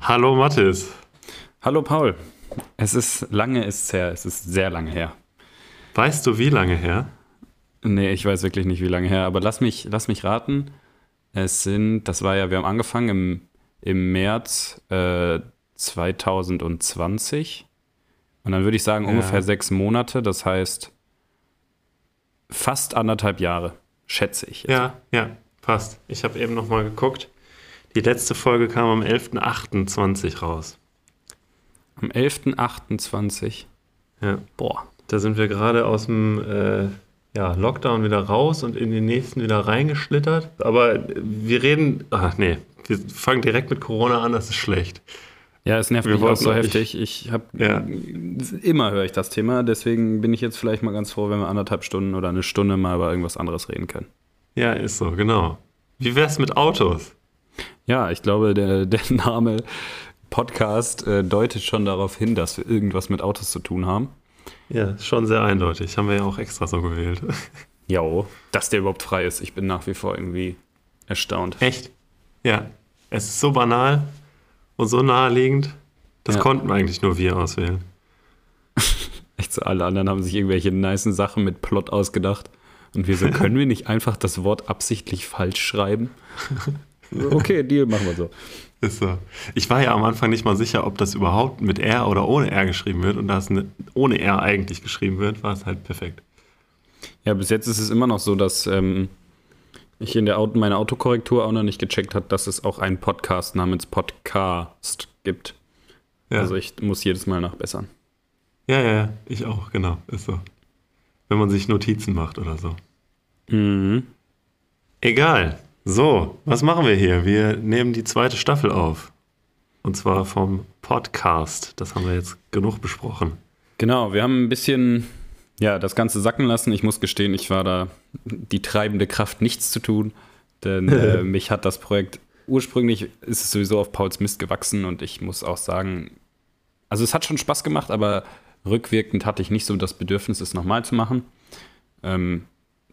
Hallo Mathis. Hallo Paul. Es ist lange ist her, es ist sehr lange her. Weißt du, wie lange her? Nee, ich weiß wirklich nicht, wie lange her, aber lass mich, lass mich raten. Es sind, das war ja, wir haben angefangen im, im März äh, 2020. Und dann würde ich sagen, Ja. ungefähr sechs Monate, das heißt fast anderthalb Jahre, schätze ich. jetzt. Ja, ja, passt. Ich habe eben noch mal geguckt. Die letzte Folge kam am 11.28 raus. Am 11.28. Ja, Boah. da sind wir gerade aus dem äh, ja, Lockdown wieder raus und in den nächsten wieder reingeschlittert. Aber wir reden, ach nee, wir fangen direkt mit Corona an, das ist schlecht. Ja, es nervt Wir mich auch so heftig. Ich habe Ja. immer höre ich das Thema, deswegen bin ich jetzt vielleicht mal ganz froh, wenn wir anderthalb Stunden oder eine Stunde mal über irgendwas anderes reden können. Ja, ist so, genau. Wie wär's mit Autos? Ja, ich glaube, der, der Name Podcast äh, deutet schon darauf hin, dass wir irgendwas mit Autos zu tun haben. Ja, schon sehr eindeutig. Haben wir ja auch extra so gewählt. Jo, dass der überhaupt frei ist. Ich bin nach wie vor irgendwie erstaunt. Echt? Ja. Es ist so banal und so naheliegend. Das Ja. konnten eigentlich nur wir auswählen. Echt so, alle anderen haben sich irgendwelche nicen Sachen mit Plot ausgedacht. Und wir so, können wir nicht einfach das Wort absichtlich falsch schreiben? Okay, Deal, machen wir so. Ist so. Ich war ja am Anfang nicht mal sicher, ob das überhaupt mit R oder ohne R geschrieben wird. Und da es ne- ohne R eigentlich geschrieben wird, war es halt perfekt. Ja, bis jetzt ist es immer noch so, dass ähm, ich in der Auto, meiner Autokorrektur auch noch nicht gecheckt habe, dass es auch einen Podcast namens Podcast gibt. Ja, Also ich muss jedes Mal nachbessern. ja, ja, ja, ich auch, genau. Ist so. Wenn man sich Notizen macht oder so. Mhm. Egal. So, was machen wir hier? Wir nehmen die zweite Staffel auf. Und zwar vom Podcast. Das haben wir jetzt genug besprochen. Genau, wir haben ein bisschen ja, das Ganze sacken lassen. Ich muss gestehen, ich war da die treibende Kraft, nichts zu tun. Denn äh, mich hat das Projekt ursprünglich ist es sowieso auf Pauls Mist gewachsen und ich muss auch sagen, also es hat schon Spaß gemacht, aber rückwirkend hatte ich nicht so das Bedürfnis, es nochmal zu machen. Ähm,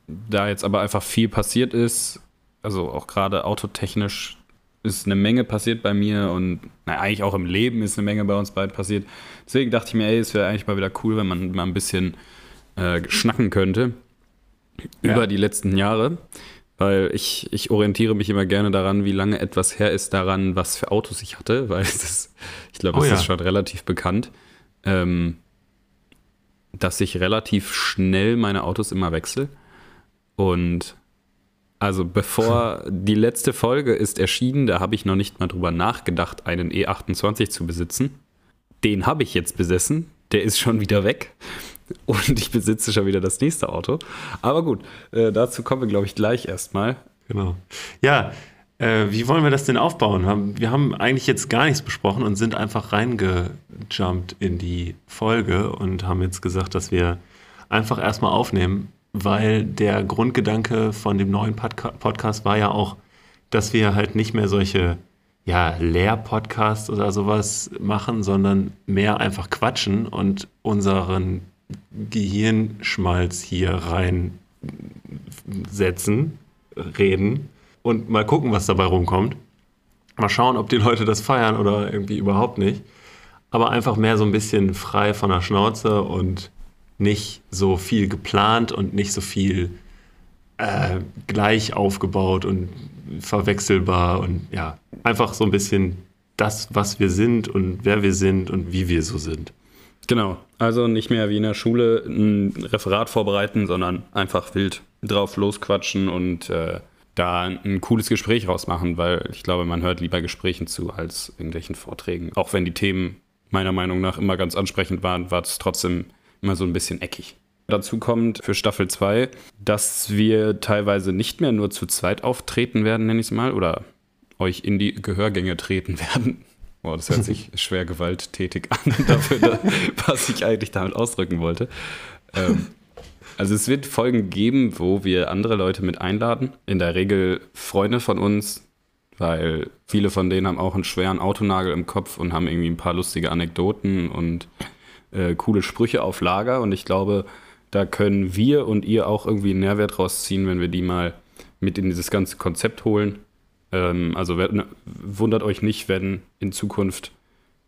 da jetzt aber einfach viel passiert ist, also auch gerade autotechnisch ist eine Menge passiert bei mir und na, eigentlich auch im Leben ist eine Menge bei uns beiden passiert. Deswegen dachte ich mir, ey, es wäre eigentlich mal wieder cool, wenn man mal ein bisschen äh, schnacken könnte Ja. über die letzten Jahre. Weil ich, ich orientiere mich immer gerne daran, wie lange etwas her ist, daran, was für Autos ich hatte, weil es ist, ich glaube, Oh es ja. ist schon relativ bekannt, ähm, dass ich relativ schnell meine Autos immer wechsle. Und also bevor die letzte Folge ist erschienen, da habe ich noch nicht mal drüber nachgedacht, einen E28 zu besitzen. Den habe ich jetzt besessen, der ist schon wieder weg. Und ich besitze schon wieder das nächste Auto. Aber gut, äh, dazu kommen wir, glaube ich, gleich erstmal. Genau. Ja, äh, wie wollen wir das denn aufbauen? Wir haben eigentlich jetzt gar nichts besprochen und sind einfach reingejumpt in die Folge und haben jetzt gesagt, dass wir einfach erstmal aufnehmen, weil der Grundgedanke von dem neuen Podca Podcast war ja auch, dass wir halt nicht mehr solche ja, Lehr-Podcasts oder sowas machen, sondern mehr einfach quatschen und unseren Gehirnschmalz hier reinsetzen, reden und mal gucken, was dabei rumkommt. Mal schauen, ob die Leute das feiern oder irgendwie überhaupt nicht. Aber einfach mehr so ein bisschen frei von der Schnauze und nicht so viel geplant und nicht so viel äh, gleich aufgebaut und verwechselbar und ja, einfach so ein bisschen das, was wir sind und wer wir sind und wie wir so sind. Genau, also nicht mehr wie in der Schule ein Referat vorbereiten, sondern einfach wild drauf losquatschen und äh, da ein cooles Gespräch rausmachen, weil ich glaube, man hört lieber Gesprächen zu als irgendwelchen Vorträgen. Auch wenn die Themen meiner Meinung nach immer ganz ansprechend waren, war es trotzdem immer so ein bisschen eckig. Dazu kommt für Staffel 2, dass wir teilweise nicht mehr nur zu zweit auftreten werden, nenne ich es mal, oder euch in die Gehörgänge treten werden. Boah, das hört sich schwer gewalttätig an dafür, da, was ich eigentlich damit ausdrücken wollte. Ähm, also es wird Folgen geben, wo wir andere Leute mit einladen. In der Regel Freunde von uns, weil viele von denen haben auch einen schweren Autonagel im Kopf und haben irgendwie ein paar lustige Anekdoten und äh, coole Sprüche auf Lager. Und ich glaube, Da können wir und ihr auch irgendwie einen Nährwert rausziehen, wenn wir die mal mit in dieses ganze Konzept holen. Ähm, also ne, wundert euch nicht, wenn in Zukunft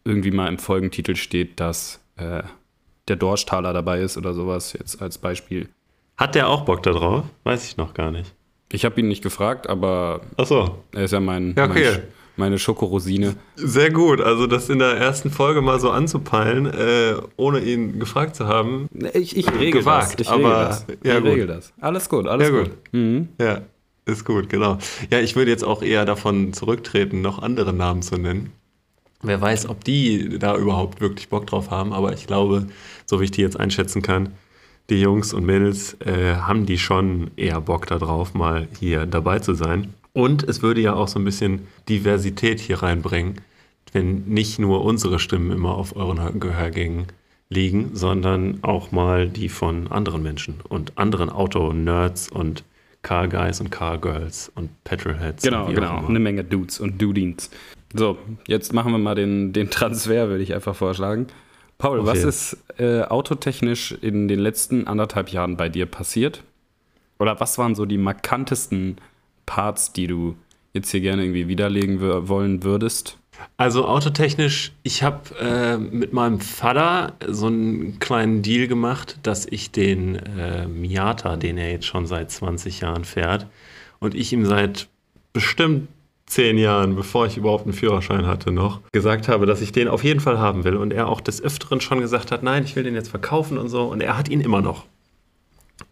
irgendwie mal im Folgentitel steht, dass äh, der Dorschtaler dabei ist oder sowas, jetzt als Beispiel. Hat der auch Bock darauf? Weiß ich noch gar nicht. Ich habe ihn nicht gefragt, aber Ach so. er ist ja mein, Ja, okay. mein meine Schokorosine. Sehr gut. Also das in der ersten Folge mal so anzupeilen, äh, ohne ihn gefragt zu haben. Ich, ich regel Gewagt, das. Ich aber- regel das. ja, ich gut. regel das. Alles gut, alles Ja, gut. gut. Mhm. Ja, ist gut, genau. Ja, ich würde jetzt auch eher davon zurücktreten, noch andere Namen zu nennen. Wer weiß, ob die da überhaupt wirklich Bock drauf haben, aber ich glaube, so wie ich die jetzt einschätzen kann, die Jungs und Mädels äh, haben die schon eher Bock darauf, mal hier dabei zu sein. Und es würde ja auch so ein bisschen Diversität hier reinbringen, wenn nicht nur unsere Stimmen immer auf euren Gehörgängen liegen, sondern auch mal die von anderen Menschen und anderen Auto-Nerds und Car Guys und Car Girls und Petrolheads. Genau, und genau. immer. Eine Menge Dudes und Dudins. So, jetzt machen wir mal den, den Transfer, würde ich einfach vorschlagen. Paul, was Okay. ist äh, autotechnisch in den letzten anderthalb Jahren bei dir passiert? Oder was waren so die markantesten Parts, die du jetzt hier gerne irgendwie widerlegen wollen würdest? Also autotechnisch, ich habe äh, mit meinem Vater so einen kleinen Deal gemacht, dass ich den äh, Miata, den er jetzt schon seit 20 Jahren fährt, und ich ihm seit bestimmt zehn Jahren, bevor ich überhaupt einen Führerschein hatte, noch gesagt habe, dass ich den auf jeden Fall haben will. Und er auch des Öfteren schon gesagt hat, nein, ich will den jetzt verkaufen und so. Und er hat ihn immer noch.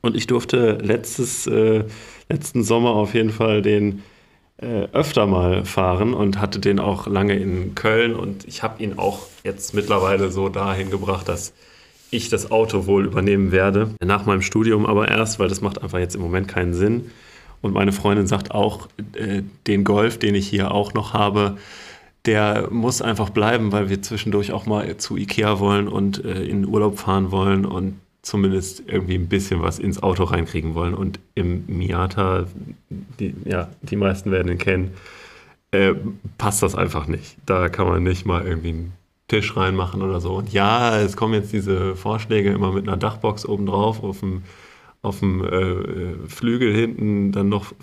Und ich durfte letztes, äh, letzten Sommer auf jeden Fall den äh, öfter mal fahren und hatte den auch lange in Köln und ich habe ihn auch jetzt mittlerweile so dahin gebracht, dass ich das Auto wohl übernehmen werde. Nach meinem Studium aber erst, weil das macht einfach jetzt im Moment keinen Sinn. Und meine Freundin sagt auch, äh, den Golf, den ich hier auch noch habe, der muss einfach bleiben, weil wir zwischendurch auch mal zu Ikea wollen und äh, in Urlaub fahren wollen und zumindest irgendwie ein bisschen was ins Auto reinkriegen wollen. Und im Miata, die, ja, die meisten werden ihn kennen, äh, passt das einfach nicht. Da kann man nicht mal irgendwie einen Tisch reinmachen oder so. Und ja, es kommen jetzt diese Vorschläge immer mit einer Dachbox obendrauf auf dem, auf dem äh, Flügel hinten dann noch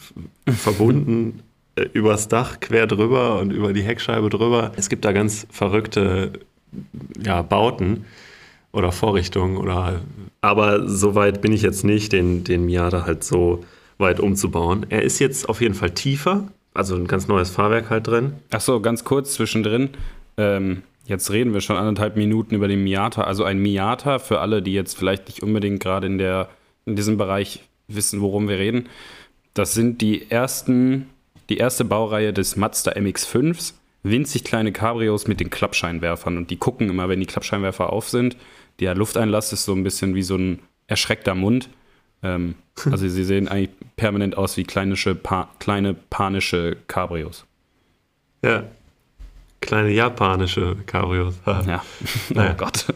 verbunden äh, übers Dach quer drüber und über die Heckscheibe drüber. Es gibt da ganz verrückte ja, Bauten oder Vorrichtungen oder aber so weit bin ich jetzt nicht, den, den Miata halt so weit umzubauen. Er ist jetzt auf jeden Fall tiefer, also ein ganz neues Fahrwerk halt drin. Ach so, ganz kurz zwischendrin. Ähm, jetzt reden wir schon anderthalb Minuten über den Miata. Also ein Miata für alle, die jetzt vielleicht nicht unbedingt gerade in, der, in diesem Bereich wissen, worum wir reden. Das sind die ersten, die erste Baureihe des Mazda MX-5s. Winzig kleine Cabrios mit den Klappscheinwerfern. Und die gucken immer, wenn die Klappscheinwerfer auf sind. Der Lufteinlass ist so ein bisschen wie so ein erschreckter Mund. Ähm, also sie sehen eigentlich permanent aus wie kleinische, pa kleine panische Cabrios. Ja. Kleine japanische Cabrios. Ja. Naja. Oh Gott.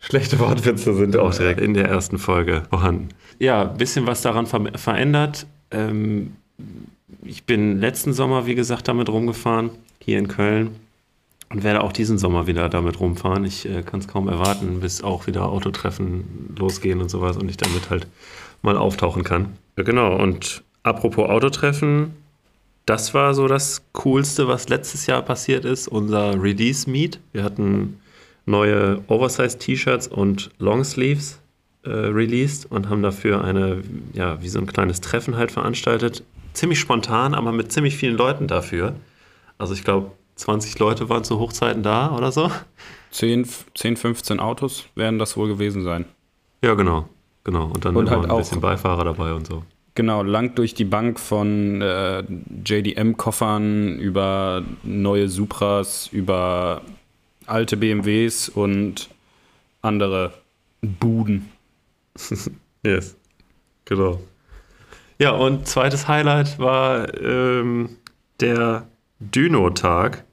Schlechte Wortwitze sind auch direkt in der ersten Folge vorhanden. Ja, ein bisschen was daran ver verändert. Ähm, ich bin letzten Sommer, wie gesagt, damit rumgefahren, hier in Köln. Und werde auch diesen Sommer wieder damit rumfahren. Ich äh, kann es kaum erwarten, bis auch wieder Autotreffen losgehen und sowas und ich damit halt mal auftauchen kann. Ja, genau, und apropos Autotreffen, das war so das Coolste, was letztes Jahr passiert ist, unser Release-Meet. Wir hatten neue Oversize-T-Shirts und Longsleeves äh, released und haben dafür eine, ja, wie so ein kleines Treffen halt veranstaltet. Ziemlich spontan, aber mit ziemlich vielen Leuten dafür. Also ich glaube, 20 Leute waren zu Hochzeiten da oder so. 10, 10, 15 Autos werden das wohl gewesen sein. Ja, genau. Genau. Und dann Und halt ein auch- bisschen Beifahrer dabei und so. Genau, lang durch die Bank von äh, JDM-Koffern über neue Supras, über alte BMWs und andere Buden. Yes. Genau. Ja, und zweites Highlight war ähm, der Dyno-Tag.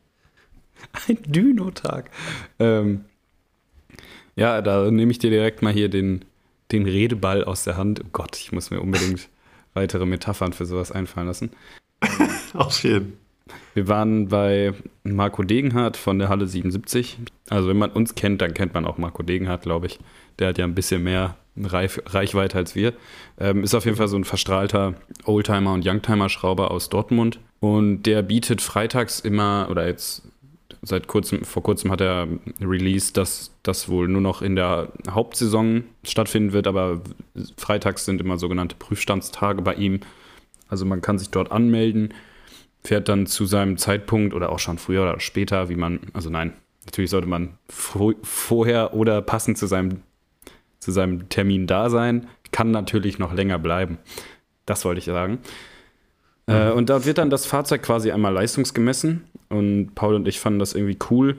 Ein Dynotag. Ähm, ja, da nehme ich dir direkt mal hier den, den Redeball aus der Hand. Oh Gott, ich muss mir unbedingt weitere Metaphern für sowas einfallen lassen. Auf jeden Wir waren bei Marco Degenhardt von der Halle 77. Also wenn man uns kennt, dann kennt man auch Marco Degenhardt, glaube ich. Der hat ja ein bisschen mehr Reif, Reichweite als wir. Ähm, ist auf jeden Fall so ein verstrahlter Oldtimer und Youngtimer-Schrauber aus Dortmund. Und der bietet freitags immer, oder jetzt seit kurzem, vor kurzem hat er released, dass das wohl nur noch in der Hauptsaison stattfinden wird, aber freitags sind immer sogenannte Prüfstandstage bei ihm. Also man kann sich dort anmelden, fährt dann zu seinem Zeitpunkt oder auch schon früher oder später, wie man, also nein, natürlich sollte man vorher oder passend zu seinem, zu seinem Termin da sein, kann natürlich noch länger bleiben. Das wollte ich sagen. Äh, und da wird dann das Fahrzeug quasi einmal leistungsgemessen. Und Paul und ich fanden das irgendwie cool.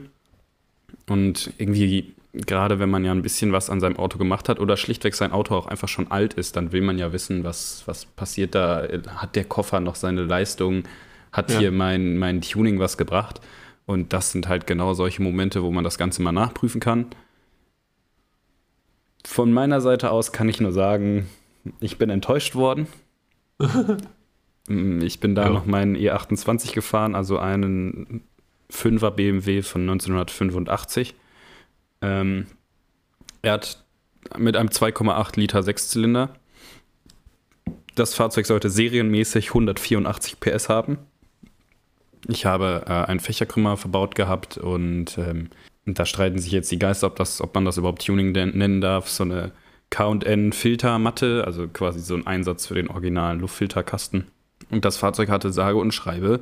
Und irgendwie, gerade wenn man ja ein bisschen was an seinem Auto gemacht hat oder schlichtweg sein Auto auch einfach schon alt ist, dann will man ja wissen, was, was passiert da. Hat der Koffer noch seine Leistung? Hat ja. hier mein, mein Tuning was gebracht? Und das sind halt genau solche Momente, wo man das Ganze mal nachprüfen kann. Von meiner Seite aus kann ich nur sagen, ich bin enttäuscht worden. Mm, ich bin da ja. noch meinen E28 gefahren, also einen 5er BMW von 1985. Ähm, er hat mit einem 2,8 Liter Sechszylinder. Das Fahrzeug sollte serienmäßig 184 PS haben. Ich habe äh, einen Fächerkrümmer verbaut gehabt und ähm, da streiten sich jetzt die Geister, ob, das, ob man das überhaupt Tuning nennen darf. So eine KN-Filtermatte, also quasi so ein Einsatz für den originalen Luftfilterkasten. Und das Fahrzeug hatte sage und schreibe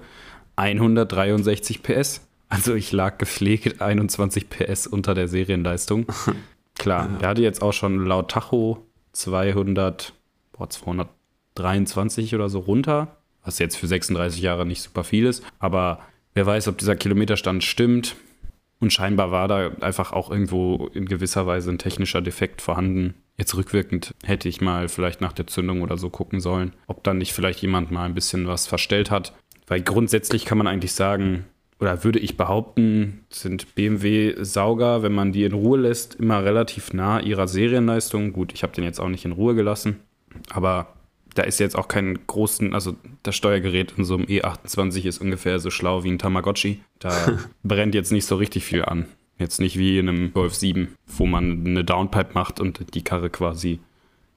163 PS. Also ich lag gepflegt 21 PS unter der Serienleistung. Klar, der hatte jetzt auch schon laut Tacho 200, boah, 223 oder so runter, was jetzt für 36 Jahre nicht super viel ist. Aber wer weiß, ob dieser Kilometerstand stimmt. Und scheinbar war da einfach auch irgendwo in gewisser Weise ein technischer Defekt vorhanden. Jetzt rückwirkend hätte ich mal vielleicht nach der Zündung oder so gucken sollen, ob dann nicht vielleicht jemand mal ein bisschen was verstellt hat. Weil grundsätzlich kann man eigentlich sagen, oder würde ich behaupten, sind BMW-Sauger, wenn man die in Ruhe lässt, immer relativ nah ihrer Serienleistung. Gut, ich habe den jetzt auch nicht in Ruhe gelassen, aber da ist jetzt auch kein großen, also das Steuergerät in so einem E28 ist ungefähr so schlau wie ein Tamagotchi. Da brennt jetzt nicht so richtig viel an. Jetzt nicht wie in einem Golf 7, wo man eine Downpipe macht und die Karre quasi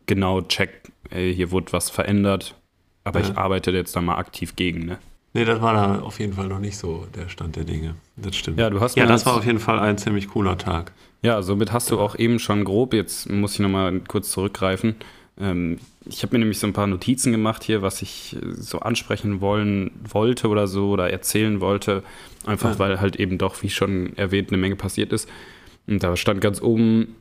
genau checkt, ey, hier wurde was verändert. Aber ja. ich arbeite jetzt da mal aktiv gegen, ne? Nee, das war da auf jeden Fall noch nicht so der Stand der Dinge. Das stimmt. Ja, du hast ja das war auf jeden Fall ein ziemlich cooler Tag. Ja, somit hast du auch eben schon grob, jetzt muss ich nochmal kurz zurückgreifen. Ähm, ich habe mir nämlich so ein paar Notizen gemacht hier, was ich so ansprechen wollen wollte oder so oder erzählen wollte. Einfach ja. weil halt eben doch, wie schon erwähnt, eine Menge passiert ist. Und da stand ganz oben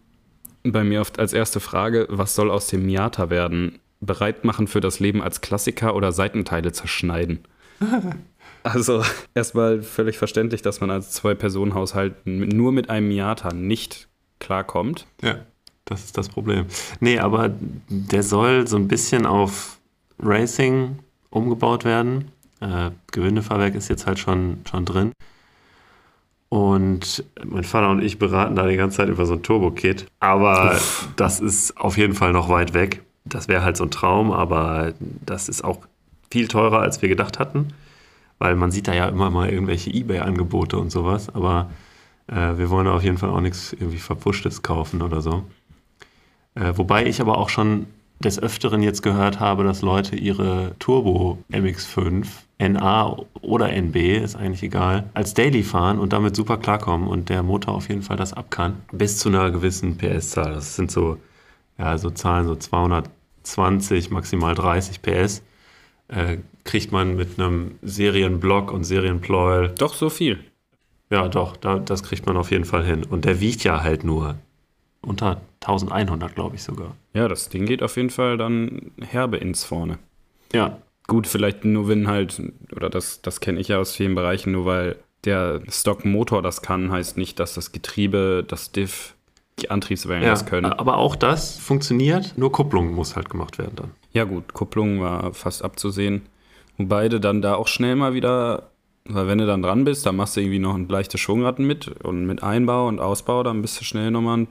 bei mir oft als erste Frage, was soll aus dem Miata werden? Bereit machen für das Leben als Klassiker oder Seitenteile zerschneiden? also erstmal völlig verständlich, dass man als Zwei-Personen-Haushalt nur mit einem Miata nicht klarkommt. Ja, das ist das Problem. Nee, aber der soll so ein bisschen auf Racing umgebaut werden. Äh, Gewindefahrwerk ist jetzt halt schon, schon drin. Und mein Vater und ich beraten da die ganze Zeit über so ein Turbo-Kit. Aber Uff. das ist auf jeden Fall noch weit weg. Das wäre halt so ein Traum, aber das ist auch viel teurer, als wir gedacht hatten. Weil man sieht da ja immer mal irgendwelche Ebay-Angebote und sowas. Aber äh, wir wollen auf jeden Fall auch nichts irgendwie Verpuschtes kaufen oder so. Äh, wobei ich aber auch schon des Öfteren jetzt gehört habe, dass Leute ihre Turbo MX5, NA oder NB, ist eigentlich egal, als Daily fahren und damit super klarkommen und der Motor auf jeden Fall das ab kann. Bis zu einer gewissen PS-Zahl. Das sind so, ja, so Zahlen, so 220, maximal 30 PS. Äh, kriegt man mit einem Serienblock und Serienpleuel. Doch so viel. Ja, doch, da, das kriegt man auf jeden Fall hin. Und der wiegt ja halt nur unter 1100, glaube ich sogar. Ja, das Ding geht auf jeden Fall dann herbe ins vorne. Ja. Gut, vielleicht nur wenn halt, oder das, das kenne ich ja aus vielen Bereichen, nur weil der Stockmotor das kann, heißt nicht, dass das Getriebe, das Diff, die Antriebswellen ja, das können. Aber auch das funktioniert, nur Kupplung muss halt gemacht werden dann. Ja, gut, Kupplung war fast abzusehen. Und beide dann da auch schnell mal wieder, weil wenn du dann dran bist, dann machst du irgendwie noch ein leichtes Schwungratten mit und mit Einbau und Ausbau, dann bist du schnell nochmal ein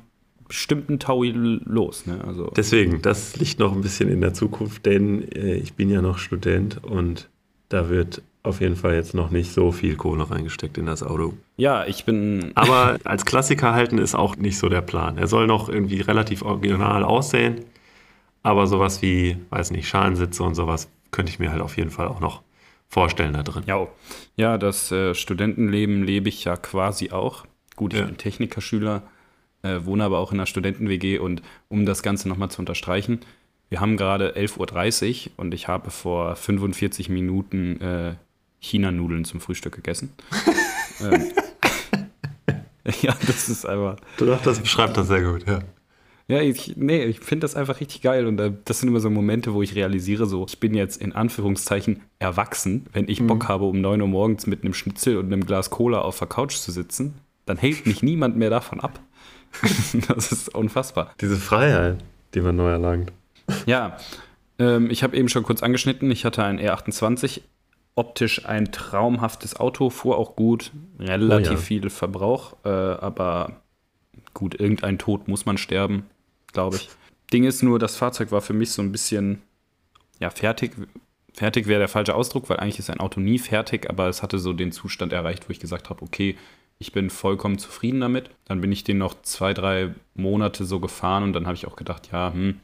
bestimmten Taui los. Ne? Also Deswegen, das liegt noch ein bisschen in der Zukunft, denn äh, ich bin ja noch Student und da wird auf jeden Fall jetzt noch nicht so viel Kohle reingesteckt in das Auto. Ja, ich bin. Aber als Klassiker halten ist auch nicht so der Plan. Er soll noch irgendwie relativ original aussehen. Aber sowas wie, weiß nicht, Schalensitze und sowas könnte ich mir halt auf jeden Fall auch noch vorstellen da drin. Ja, ja das äh, Studentenleben lebe ich ja quasi auch. Gut, ich Ja. bin Technikerschüler, äh, wohne aber auch in einer Studenten-WG und um das Ganze nochmal zu unterstreichen, wir haben gerade 11.30 Uhr und ich habe vor 45 Minuten äh, China-Nudeln zum Frühstück gegessen. ähm, ja, das ist einfach. Doch, das beschreibt das sehr gut, ja. Ja, ich, nee, ich finde das einfach richtig geil und äh, das sind immer so Momente, wo ich realisiere, so, ich bin jetzt in Anführungszeichen erwachsen. Wenn ich Bock habe, um 9 Uhr morgens mit einem Schnitzel und einem Glas Cola auf der Couch zu sitzen, dann hält mich niemand mehr davon ab. das ist unfassbar. Diese Freiheit, die man neu erlangt. Ja, ähm, ich habe eben schon kurz angeschnitten, ich hatte einen R28, optisch ein traumhaftes Auto, fuhr auch gut, relativ Oh ja. viel Verbrauch, äh, aber gut, irgendein Tod muss man sterben, glaube ich. Ding ist nur, das Fahrzeug war für mich so ein bisschen, ja, fertig. Fertig wäre der falsche Ausdruck, weil eigentlich ist ein Auto nie fertig, aber es hatte so den Zustand erreicht, wo ich gesagt habe, okay, ich bin vollkommen zufrieden damit. Dann bin ich den noch zwei, drei Monate so gefahren und dann habe ich auch gedacht, ja, hm,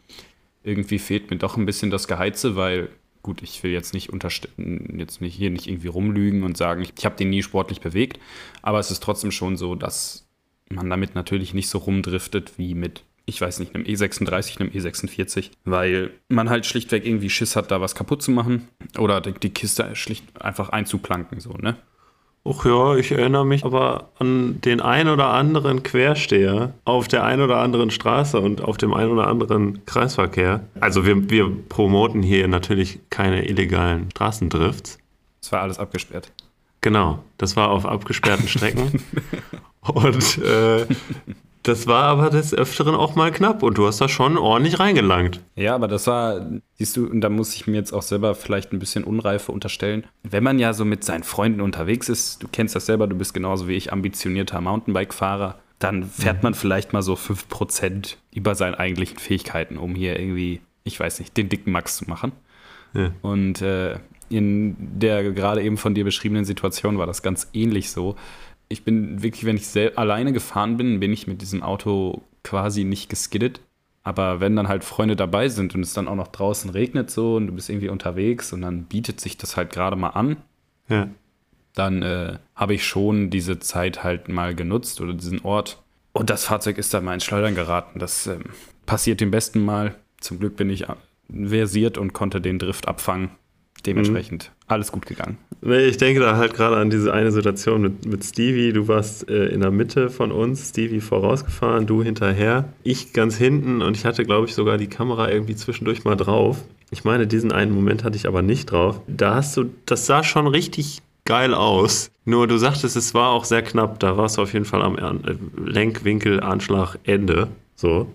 irgendwie fehlt mir doch ein bisschen das Geheize, weil gut, ich will jetzt nicht unterstellen, jetzt nicht hier nicht irgendwie rumlügen und sagen, ich, habe den nie sportlich bewegt, aber es ist trotzdem schon so, dass man damit natürlich nicht so rumdriftet wie mit, ich weiß nicht, einem E36, einem E46, weil man halt schlichtweg irgendwie Schiss hat, da was kaputt zu machen oder die, die Kiste schlicht einfach einzuplanken, so, ne? Ach ja, ich erinnere mich aber an den ein oder anderen Quersteher auf der ein oder anderen Straße und auf dem ein oder anderen Kreisverkehr. Also wir, wir promoten hier natürlich keine illegalen Straßendrifts. Es war alles abgesperrt. Genau, das war auf abgesperrten Strecken. und äh, das war aber des Öfteren auch mal knapp und du hast da schon ordentlich reingelangt. Ja, aber das war, siehst du, und da muss ich mir jetzt auch selber vielleicht ein bisschen Unreife unterstellen. Wenn man ja so mit seinen Freunden unterwegs ist, du kennst das selber, du bist genauso wie ich ambitionierter Mountainbike-Fahrer, dann fährt man vielleicht mal so 5% über seinen eigentlichen Fähigkeiten, um hier irgendwie, ich weiß nicht, den dicken Max zu machen. Ja. Und äh, in der gerade eben von dir beschriebenen Situation war das ganz ähnlich so. Ich bin wirklich, wenn ich alleine gefahren bin, bin ich mit diesem Auto quasi nicht geskiddet. Aber wenn dann halt Freunde dabei sind und es dann auch noch draußen regnet so und du bist irgendwie unterwegs und dann bietet sich das halt gerade mal an, Ja. dann äh, habe ich schon diese Zeit halt mal genutzt oder diesen Ort. Und das Fahrzeug ist dann mal ins Schleudern geraten. Das ähm, passiert dem besten Mal. Zum Glück bin ich äh, versiert und konnte den Drift abfangen. Dementsprechend alles gut gegangen. Nee, ich denke da halt gerade an diese eine Situation mit, mit Stevie. Du warst äh, in der Mitte von uns, Stevie vorausgefahren, du hinterher, ich ganz hinten und ich hatte, glaube ich, sogar die Kamera irgendwie zwischendurch mal drauf. Ich meine, diesen einen Moment hatte ich aber nicht drauf. Da hast du, das sah schon richtig geil aus. Nur du sagtest, es war auch sehr knapp. Da warst du auf jeden Fall am äh, Lenkwinkel, Anschlag, Ende. So.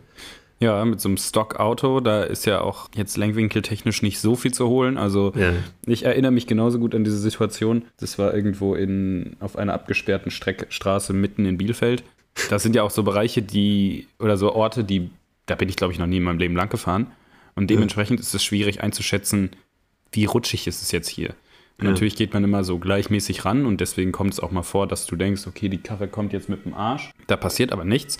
Ja, mit so einem Stockauto, da ist ja auch jetzt lenkwinkeltechnisch nicht so viel zu holen. Also Ja. ich erinnere mich genauso gut an diese Situation. Das war irgendwo in, auf einer abgesperrten Streck, Straße mitten in Bielefeld. Das sind ja auch so Bereiche, die, oder so Orte, die, da bin ich glaube ich noch nie in meinem Leben lang gefahren. Und dementsprechend ist es schwierig einzuschätzen, wie rutschig ist es jetzt hier. Ja. natürlich geht man immer so gleichmäßig ran und deswegen kommt es auch mal vor, dass du denkst, okay, die Karre kommt jetzt mit dem Arsch. Da passiert aber nichts.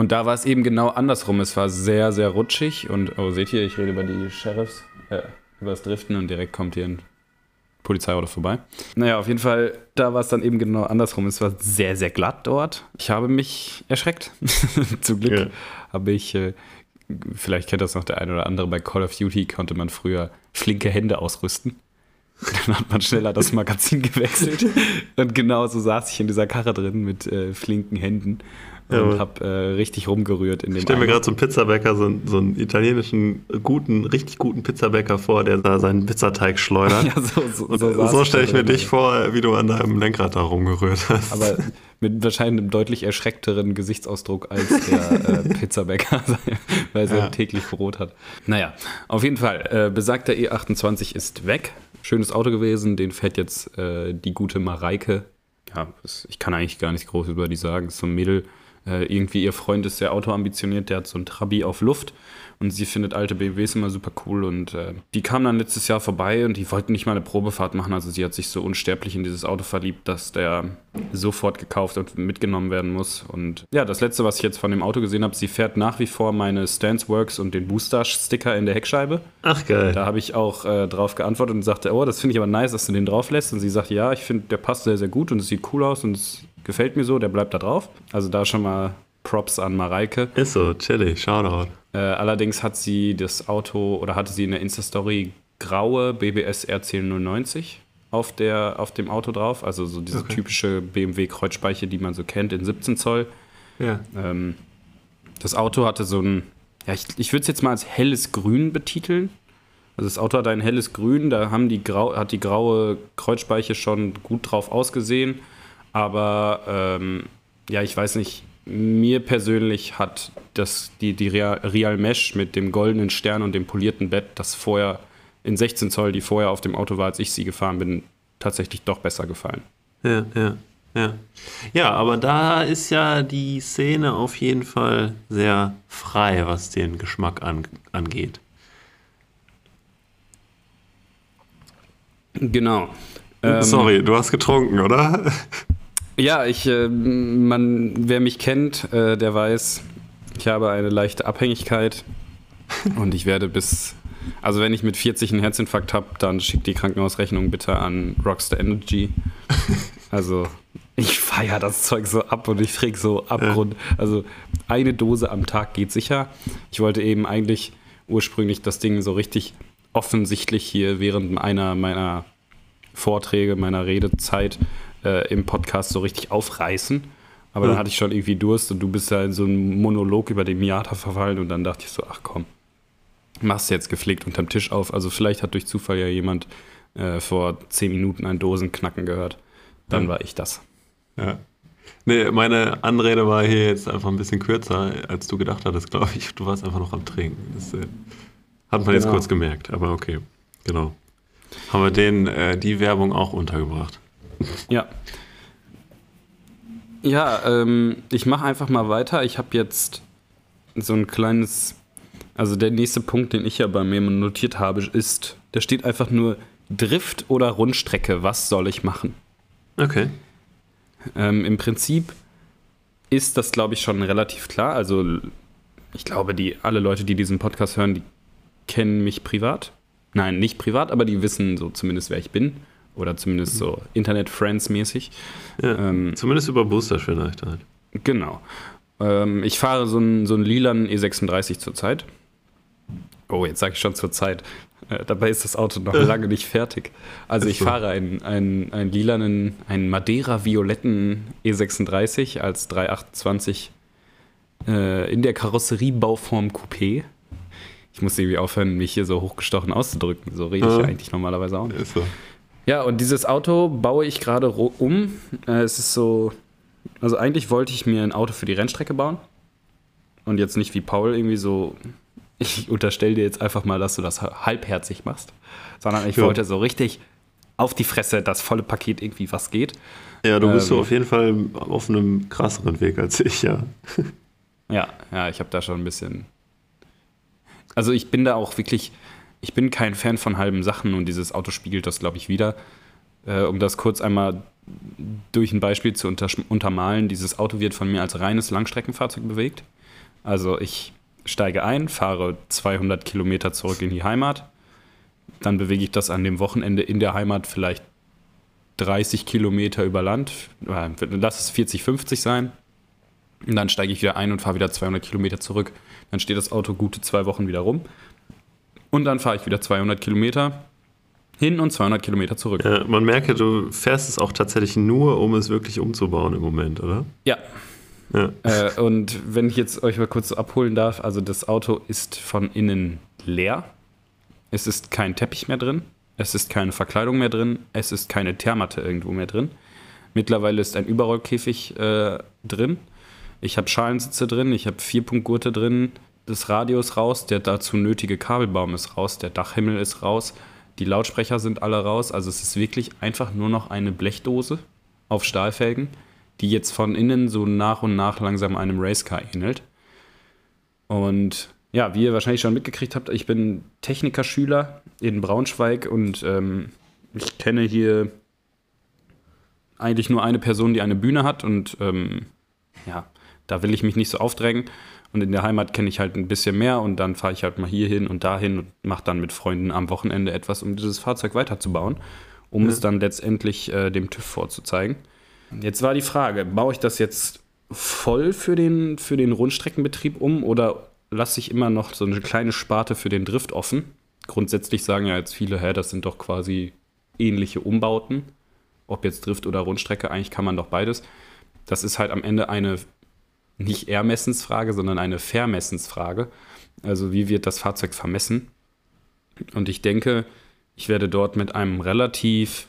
Und da war es eben genau andersrum. Es war sehr, sehr rutschig und, oh, seht ihr, ich rede über die Sheriffs, äh, über das Driften und direkt kommt hier ein Polizeiauto vorbei. Naja, auf jeden Fall, da war es dann eben genau andersrum. Es war sehr, sehr glatt dort. Ich habe mich erschreckt. Zum Glück Ja. habe ich, äh, vielleicht kennt das noch der eine oder andere, bei Call of Duty konnte man früher flinke Hände ausrüsten. Dann hat man schneller das Magazin gewechselt. Und genau so saß ich in dieser Karre drin mit äh, flinken Händen Ja, aber- habe äh, richtig rumgerührt in dem Ich stelle mir gerade so einen Pizzabäcker, so einen, so einen italienischen, guten, richtig guten Pizzabäcker vor, der da seinen Pizzateig schleudert. Ja, so, so, Und so, so, stelle ich mir dich vor, wie du an deinem Lenkrad da rumgerührt hast. Aber mit wahrscheinlich einem deutlich erschreckteren Gesichtsausdruck als der äh, Pizzabäcker, weil er Ja. täglich Brot hat. Naja, auf jeden Fall, äh, besagter E28 ist weg. Schönes Auto gewesen, den fährt jetzt äh, die gute Mareike. Ja, ich kann eigentlich gar nicht groß über die sagen. Ist so ein Mädel, Äh, irgendwie ihr Freund ist sehr autoambitioniert, der hat so ein Trabi auf Luft und sie findet alte BMWs immer super cool und äh, die kam dann letztes Jahr vorbei und die wollten nicht mal eine Probefahrt machen. Also sie hat sich so unsterblich in dieses Auto verliebt, dass der sofort gekauft und mitgenommen werden muss. Und ja, das letzte, was ich jetzt von dem Auto gesehen habe, sie fährt nach wie vor meine Stance Works und den Booster-Sticker in der Heckscheibe. Ach geil. Da habe ich auch äh, drauf geantwortet und sagte, oh, das finde ich aber nice, dass du den drauf lässt. Und sie sagt, ja, ich finde, der passt sehr, sehr gut und es sieht cool aus und es gefällt mir so, der bleibt da drauf. Also da schon mal Props an Mareike. Ist so, chillig, Shoutout. Äh, allerdings hat sie das Auto oder hatte sie in der Insta-Story graue BBS RC090 auf, der, auf dem Auto drauf. Also so diese Okay. typische BMW-Kreuzspeiche, die man so kennt, in 17 Zoll. Ja. Ähm, das Auto hatte so ein, ja, ich, ich würde es jetzt mal als helles Grün betiteln. Also das Auto hat ein helles Grün, da haben die grau, hat die graue Kreuzspeiche schon gut drauf ausgesehen. Aber ähm, ja, ich weiß nicht, mir persönlich hat das, die, die Real, Mesh mit dem goldenen Stern und dem polierten Bett, das vorher in 16 Zoll, die vorher auf dem Auto war, als ich sie gefahren bin, tatsächlich doch besser gefallen. Ja, ja, ja. Ja, aber da ist ja die Szene auf jeden Fall sehr frei, was den Geschmack an, angeht. Genau. Ähm, Sorry, du hast getrunken, oder? Ja, ich, äh, man, wer mich kennt, äh, der weiß, ich habe eine leichte Abhängigkeit und ich werde bis, also wenn ich mit 40 einen Herzinfarkt habe, dann schickt die Krankenhausrechnung bitte an Rockstar Energy. Also ich feiere das Zeug so ab und ich krieg so Abgrund. Also eine Dose am Tag geht sicher. Ich wollte eben eigentlich ursprünglich das Ding so richtig offensichtlich hier während einer meiner Vorträge, meiner Redezeit äh, im Podcast so richtig aufreißen. Aber dann Ja. hatte ich schon irgendwie Durst und du bist ja in so einen Monolog über den Miata verfallen und dann dachte ich so, ach komm, machst du jetzt gepflegt unterm Tisch auf. Also vielleicht hat durch Zufall ja jemand äh, vor zehn Minuten ein Dosenknacken gehört. Dann Ja. war ich das. Ja. Nee, meine Anrede war hier jetzt einfach ein bisschen kürzer, als du gedacht hattest, glaube ich. Du warst einfach noch am Trinken. Das äh, hat man jetzt Genau. kurz gemerkt, aber okay. Genau. Haben wir den, äh, die Werbung auch untergebracht. Ja. Ja, ähm, ich mache einfach mal weiter. Ich habe jetzt so ein kleines, also der nächste Punkt, den ich ja bei mir notiert habe, ist, da steht einfach nur Drift oder Rundstrecke. Was soll ich machen? Okay. Ähm, Im Prinzip ist das, glaube ich, schon relativ klar. Also ich glaube, die alle Leute, die diesen Podcast hören, die kennen mich privat. Nein, nicht privat, aber die wissen so zumindest, wer ich bin. Oder zumindest so Internet-Friends-mäßig. Ja. Ähm, Zumindest über Booster vielleicht halt. Genau. Ähm, ich fahre so einen, so einen lilanen E36 zurzeit. Oh, jetzt sage ich schon zurzeit. Äh, dabei ist das Auto noch lange nicht fertig. Also ich fahre einen, einen, einen lilanen, einen Madeira-violetten E36 als 328 äh, in der Karosseriebauform Coupé. Ich muss irgendwie aufhören, mich hier so hochgestochen auszudrücken. So rede ich Ja. ja eigentlich normalerweise auch nicht. Ist so. Ja, und dieses Auto baue ich gerade um. Äh, es ist so. Also eigentlich wollte ich mir ein Auto für die Rennstrecke bauen. Und jetzt nicht wie Paul irgendwie so. Ich unterstelle dir jetzt einfach mal, dass du das halbherzig machst. Sondern ich Ja. wollte so richtig auf die Fresse das volle Paket irgendwie was geht. Ja, du bist so Ähm, auf jeden Fall auf einem krasseren Weg als ich, ja. Ja, ja, ich habe da schon ein bisschen. Also ich bin da auch wirklich, ich bin kein Fan von halben Sachen und dieses Auto spiegelt das, glaube ich, wieder. Äh, um das kurz einmal durch ein Beispiel zu untermalen, dieses Auto wird von mir als reines Langstreckenfahrzeug bewegt. Also ich steige ein, fahre 200 Kilometer zurück in die Heimat, dann bewege ich das an dem Wochenende in der Heimat vielleicht 30 Kilometer über Land, äh, lass es 40, 50 sein. Und dann steige ich wieder ein und fahre wieder 200 Kilometer zurück. Dann steht das Auto gute zwei Wochen wieder rum. Und dann fahre ich wieder 200 Kilometer hin und 200 Kilometer zurück. ja. Man merke, du fährst es auch tatsächlich nur, um es wirklich umzubauen im Moment, oder? Ja. Ja. Äh, und wenn ich jetzt euch mal kurz abholen darf, also das Auto ist von innen leer. Es ist kein Teppich mehr drin. Es ist keine Verkleidung mehr drin. Es ist keine Thermatte irgendwo mehr drin. Mittlerweile ist ein Überrollkäfig äh, drin. Ich habe Schalensitze drin. Ich habe Vierpunktgurte drin. Das Radio ist raus. Der dazu nötige Kabelbaum ist raus. Der Dachhimmel ist raus. Die Lautsprecher sind alle raus. Also es ist wirklich einfach nur noch eine Blechdose auf Stahlfelgen, die jetzt von innen so nach und nach langsam einem Racecar ähnelt. Und ja, wie ihr wahrscheinlich schon mitgekriegt habt, ich bin Technikerschüler in Braunschweig und ähm, ich kenne hier eigentlich nur eine Person, die eine Bühne hat und ähm, ja, da will ich mich nicht so aufdrängen. Und in der Heimat kenne ich halt ein bisschen mehr und dann fahre ich halt mal hier hin und dahin und mache dann mit Freunden am Wochenende etwas, um dieses Fahrzeug weiterzubauen, um ja. es dann letztendlich äh, dem TÜV vorzuzeigen. Jetzt war die Frage, baue ich das jetzt voll für den, für den Rundstreckenbetrieb um oder lasse ich immer noch so eine kleine Sparte für den Drift offen? Grundsätzlich sagen ja jetzt viele, hä, das sind doch quasi ähnliche Umbauten. Ob jetzt Drift oder Rundstrecke, eigentlich kann man doch beides. Das ist halt am Ende eine nicht Ermessensfrage, sondern eine Vermessensfrage. Also wie wird das Fahrzeug vermessen? Und ich denke, ich werde dort mit einem relativ,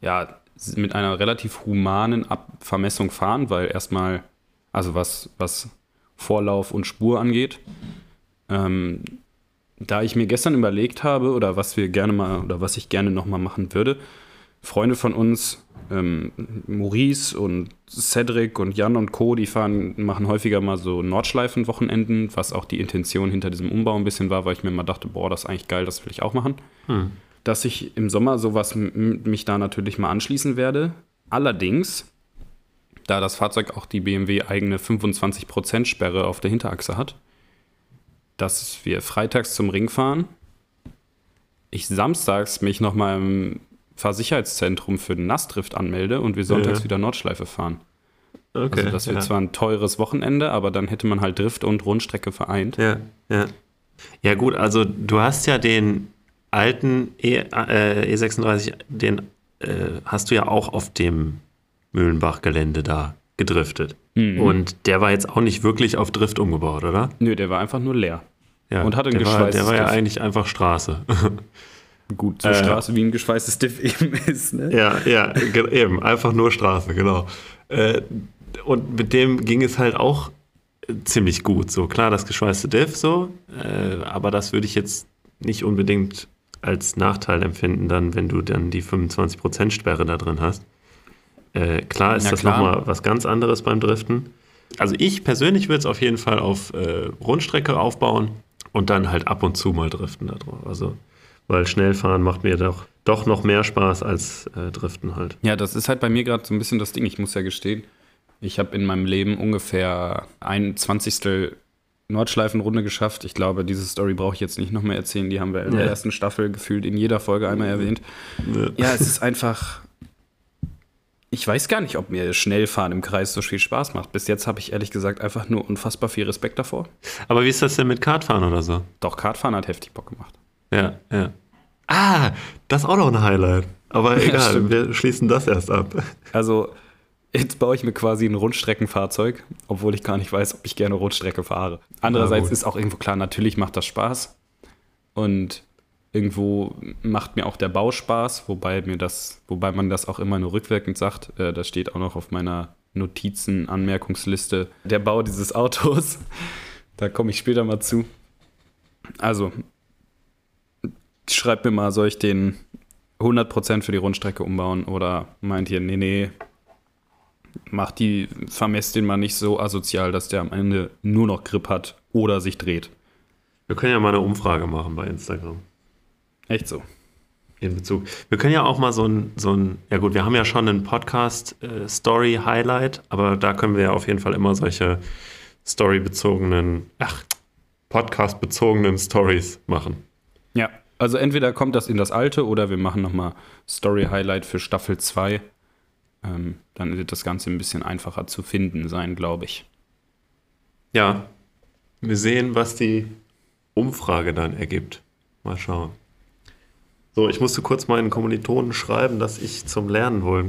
ja, mit einer relativ humanen Ab Vermessung fahren, weil erstmal, also was, was Vorlauf und Spur angeht. Ähm, da ich mir gestern überlegt habe, oder was wir gerne mal, oder was ich gerne nochmal machen würde, Freunde von uns, ähm, Maurice und Cedric und Jan und Co., die fahren, machen häufiger mal so Nordschleifen-Wochenenden, was auch die Intention hinter diesem Umbau ein bisschen war, weil ich mir mal dachte, boah, das ist eigentlich geil, das will ich auch machen. Hm. Dass ich im Sommer sowas mich da natürlich mal anschließen werde. Allerdings, da das Fahrzeug auch die BMW eigene 25% Sperre auf der Hinterachse hat, dass wir freitags zum Ring fahren, ich samstags mich nochmal im Fahrsicherheitszentrum für den Nassdrift anmelde und wir sonntags ja. wieder Nordschleife fahren. Okay, also das wird ja. zwar ein teures Wochenende, aber dann hätte man halt Drift und Rundstrecke vereint. Ja, ja. Ja gut, also du hast ja den alten e, äh, E36, den äh, hast du ja auch auf dem Mühlenbach-Gelände da gedriftet. Mhm. Und der war jetzt auch nicht wirklich auf Drift umgebaut, oder? Nö, der war einfach nur leer. Ja, und hatte ein der war, der war ja eigentlich einfach Straße. Gut, so äh, Straße wie ein geschweißtes Diff eben ist, ne? Ja, ja, eben. Einfach nur Straße, genau. Äh, und mit dem ging es halt auch ziemlich gut. So klar, das geschweißte Diff so, äh, aber das würde ich jetzt nicht unbedingt als Nachteil empfinden, dann, wenn du dann die 25% Sperre da drin hast. Äh, klar ist Na, das nochmal was ganz anderes beim Driften. Also ich persönlich würde es auf jeden Fall auf äh, Rundstrecke aufbauen und dann halt ab und zu mal driften da drauf. Also weil Schnellfahren macht mir doch, doch noch mehr Spaß als äh, Driften halt. Ja, das ist halt bei mir gerade so ein bisschen das Ding. Ich muss ja gestehen, ich habe in meinem Leben ungefähr ein Zwanzigstel Nordschleifenrunde geschafft. Ich glaube, diese Story brauche ich jetzt nicht noch mehr erzählen. Die haben wir in der ersten Staffel gefühlt in jeder Folge einmal erwähnt. Ja, ja es ist einfach. Ich weiß gar nicht, ob mir Schnellfahren im Kreis so viel Spaß macht. Bis jetzt habe ich ehrlich gesagt einfach nur unfassbar viel Respekt davor. Aber wie ist das denn mit Kartfahren oder so? Doch, Kartfahren hat heftig Bock gemacht. Ja, ja. Ah, das ist auch noch ein Highlight. Aber egal, ja, wir schließen das erst ab. Also, jetzt baue ich mir quasi ein Rundstreckenfahrzeug, obwohl ich gar nicht weiß, ob ich gerne Rundstrecke fahre. Andererseits ist auch irgendwo klar, natürlich macht das Spaß. Und irgendwo macht mir auch der Bau Spaß, wobei mir das, wobei man das auch immer nur rückwirkend sagt. Äh, das steht auch noch auf meiner Notizen-Anmerkungsliste. Der Bau dieses Autos. Da komme ich später mal zu. Also, schreibt mir mal, soll ich den 100% für die Rundstrecke umbauen oder meint ihr, nee, nee, macht die, vermesst den mal nicht so asozial, dass der am Ende nur noch Grip hat oder sich dreht. Wir können ja mal eine Umfrage machen bei Instagram. Echt so. In Bezug. Wir können ja auch mal so ein, so ein ja gut, wir haben ja schon einen Podcast-Story-Highlight, äh, aber da können wir ja auf jeden Fall immer solche Story-bezogenen, ach, Podcast-bezogenen Stories machen. Also entweder kommt das in das alte oder wir machen nochmal Story-Highlight für Staffel 2. Ähm, dann wird das Ganze ein bisschen einfacher zu finden sein, glaube ich. Ja, wir sehen, was die Umfrage dann ergibt. Mal schauen. So, ich musste kurz meinen Kommilitonen schreiben, dass ich zum Lernen wohl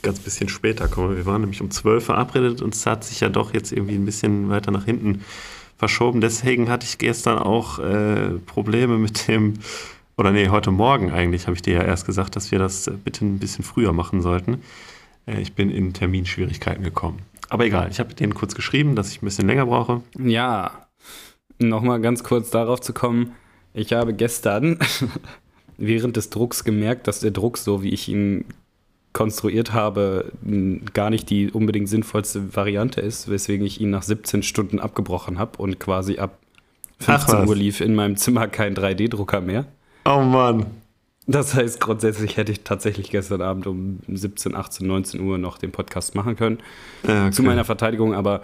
ganz bisschen später komme. Wir waren nämlich um 12 verabredet und es hat sich ja doch jetzt irgendwie ein bisschen weiter nach hinten verschoben. Deswegen hatte ich gestern auch äh, Probleme mit dem, oder nee, heute Morgen eigentlich habe ich dir ja erst gesagt, dass wir das bitte ein bisschen früher machen sollten. Äh, ich bin in Terminschwierigkeiten gekommen. Aber egal, ich habe denen kurz geschrieben, dass ich ein bisschen länger brauche. Ja, nochmal ganz kurz darauf zu kommen. Ich habe gestern während des Drucks gemerkt, dass der Druck, so wie ich ihn konstruiert habe, gar nicht die unbedingt sinnvollste Variante ist, weswegen ich ihn nach 17 Stunden abgebrochen habe und quasi ab 15 Uhr lief in meinem Zimmer kein 3D-Drucker mehr. Oh Mann. Das heißt, grundsätzlich hätte ich tatsächlich gestern Abend um 17, 18, 19 Uhr noch den Podcast machen können. Ja, okay. Zu meiner Verteidigung, aber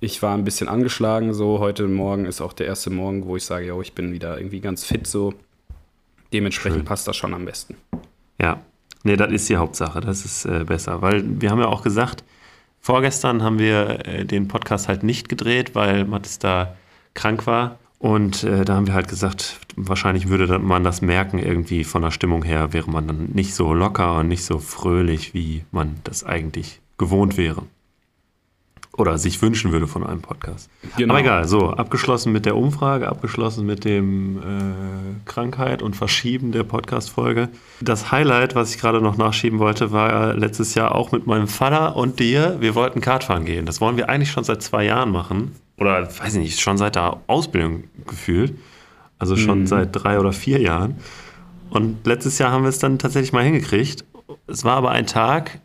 ich war ein bisschen angeschlagen. So, heute Morgen ist auch der erste Morgen, wo ich sage, yo, ich bin wieder irgendwie ganz fit. So, dementsprechend Schön. passt das schon am besten. Ja, nee, das ist die Hauptsache. Das ist äh, besser, weil wir haben ja auch gesagt, vorgestern haben wir äh, den Podcast halt nicht gedreht, weil Mathis da krank war. Und äh, da haben wir halt gesagt, wahrscheinlich würde man das merken, irgendwie von der Stimmung her wäre man dann nicht so locker und nicht so fröhlich, wie man das eigentlich gewohnt wäre. Oder sich wünschen würde von einem Podcast. Genau. Aber egal, so, abgeschlossen mit der Umfrage, abgeschlossen mit dem äh, Krankheit und Verschieben der Podcast-Folge. Das Highlight, was ich gerade noch nachschieben wollte, war letztes Jahr auch mit meinem Vater und dir. Wir wollten Kartfahren gehen. Das wollen wir eigentlich schon seit zwei Jahren machen. Oder, weiß ich nicht, schon seit der Ausbildung gefühlt. Also schon mhm. seit drei oder vier Jahren. Und letztes Jahr haben wir es dann tatsächlich mal hingekriegt. Es war aber ein Tag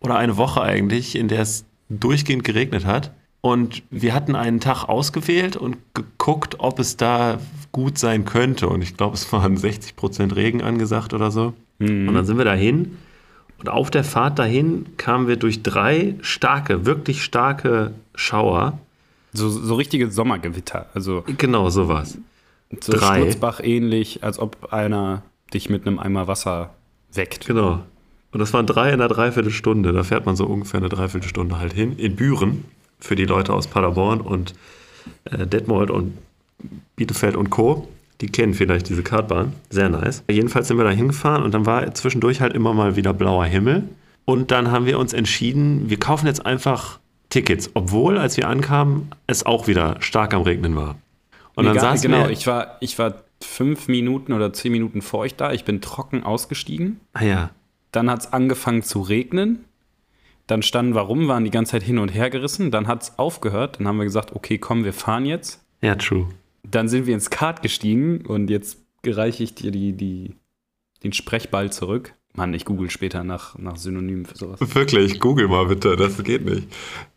oder eine Woche eigentlich, in der es durchgehend geregnet hat. Und wir hatten einen Tag ausgewählt und geguckt, ob es da gut sein könnte. Und ich glaube, es waren 60 Prozent Regen angesagt oder so. Mhm. Und dann sind wir dahin. Und auf der Fahrt dahin kamen wir durch drei starke, wirklich starke Schauer. So, so richtige Sommergewitter. Also genau, sowas. So drei. Sturzbach ähnlich, als ob einer dich mit einem Eimer Wasser weckt. Genau. Und das waren drei in einer Dreiviertelstunde. Da fährt man so ungefähr eine Dreiviertelstunde halt hin. In Büren für die Leute aus Paderborn und äh, Detmold und Bielefeld und Co. Die kennen vielleicht diese Kartbahn. Sehr nice. Jedenfalls sind wir da hingefahren und dann war zwischendurch halt immer mal wieder blauer Himmel. Und dann haben wir uns entschieden, wir kaufen jetzt einfach Tickets, obwohl, als wir ankamen, es auch wieder stark am Regnen war. Und nee, dann saß genau, wir, ich war, ich war fünf Minuten oder zehn Minuten vor euch da. Ich bin trocken ausgestiegen. Ah ja. Dann hat es angefangen zu regnen. Dann standen wir rum, waren die ganze Zeit hin und her gerissen. Dann hat es aufgehört. Dann haben wir gesagt, okay, komm, wir fahren jetzt. Ja, true. Dann sind wir ins Kart gestiegen und jetzt reiche ich dir die, die, den Sprechball zurück. Mann, ich google später nach, nach Synonymen für sowas. Wirklich, google mal bitte, das geht nicht.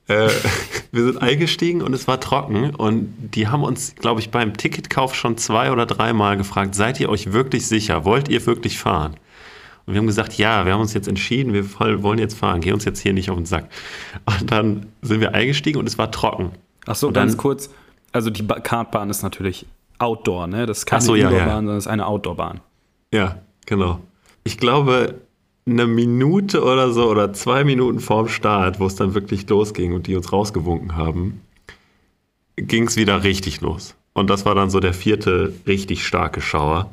Äh, wir sind eingestiegen und es war trocken und die haben uns, glaube ich, beim Ticketkauf schon zwei oder dreimal gefragt, seid ihr euch wirklich sicher? Wollt ihr wirklich fahren? Und wir haben gesagt, ja, wir haben uns jetzt entschieden, wir wollen jetzt fahren, geh uns jetzt hier nicht auf den Sack. Und dann sind wir eingestiegen und es war trocken. Ach so, und ganz dann, kurz, also die Kartbahn ist natürlich Outdoor, ne? Das ist keine so, Indoorbahn, ja, ja. sondern es ist eine Outdoorbahn. Ja, genau. Ich glaube, eine Minute oder so oder zwei Minuten vorm Start, wo es dann wirklich losging und die uns rausgewunken haben, ging es wieder richtig los. Und das war dann so der vierte richtig starke Schauer.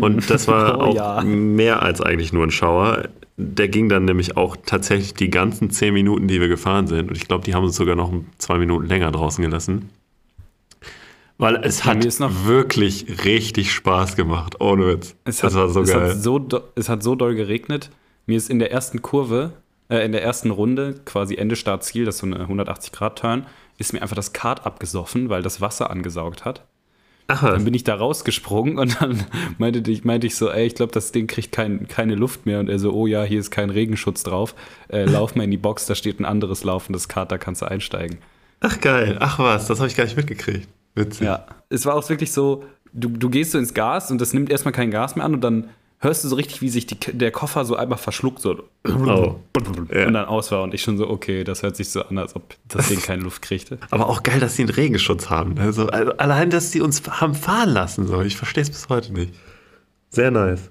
Und das war oh, auch ja. mehr als eigentlich nur ein Schauer. Der ging dann nämlich auch tatsächlich die ganzen zehn Minuten, die wir gefahren sind. Und ich glaube, die haben uns sogar noch zwei Minuten länger draußen gelassen. Weil es hat wirklich richtig Spaß gemacht, ohne Witz. Es hat, das war so es geil. Hat so, es hat so doll geregnet. Mir ist in der ersten Kurve, äh, in der ersten Runde, quasi Ende Start Ziel, das ist so eine 180-Grad-Turn, ist mir einfach das Kart abgesoffen, weil das Wasser angesaugt hat. Ach, was? Dann bin ich da rausgesprungen und dann meinte ich, meinte ich so, ey, ich glaube, das Ding kriegt kein, keine Luft mehr. Und er so, oh ja, hier ist kein Regenschutz drauf. Äh, lauf mal in die Box, da steht ein anderes laufendes Kart, da kannst du einsteigen. Ach geil, ach was, das habe ich gar nicht mitgekriegt. Witzig. Ja, es war auch wirklich so, du, du gehst so ins Gas und das nimmt erstmal kein Gas mehr an und dann hörst du so richtig, wie sich die, der Koffer so einmal verschluckt so oh. und dann aus war und ich schon so, okay, das hört sich so an, als ob das Ding keine Luft kriegte. Aber auch geil, dass sie einen Regenschutz haben. Also, also allein, dass sie uns haben fahren lassen, so. ich verstehe es bis heute nicht. Sehr nice.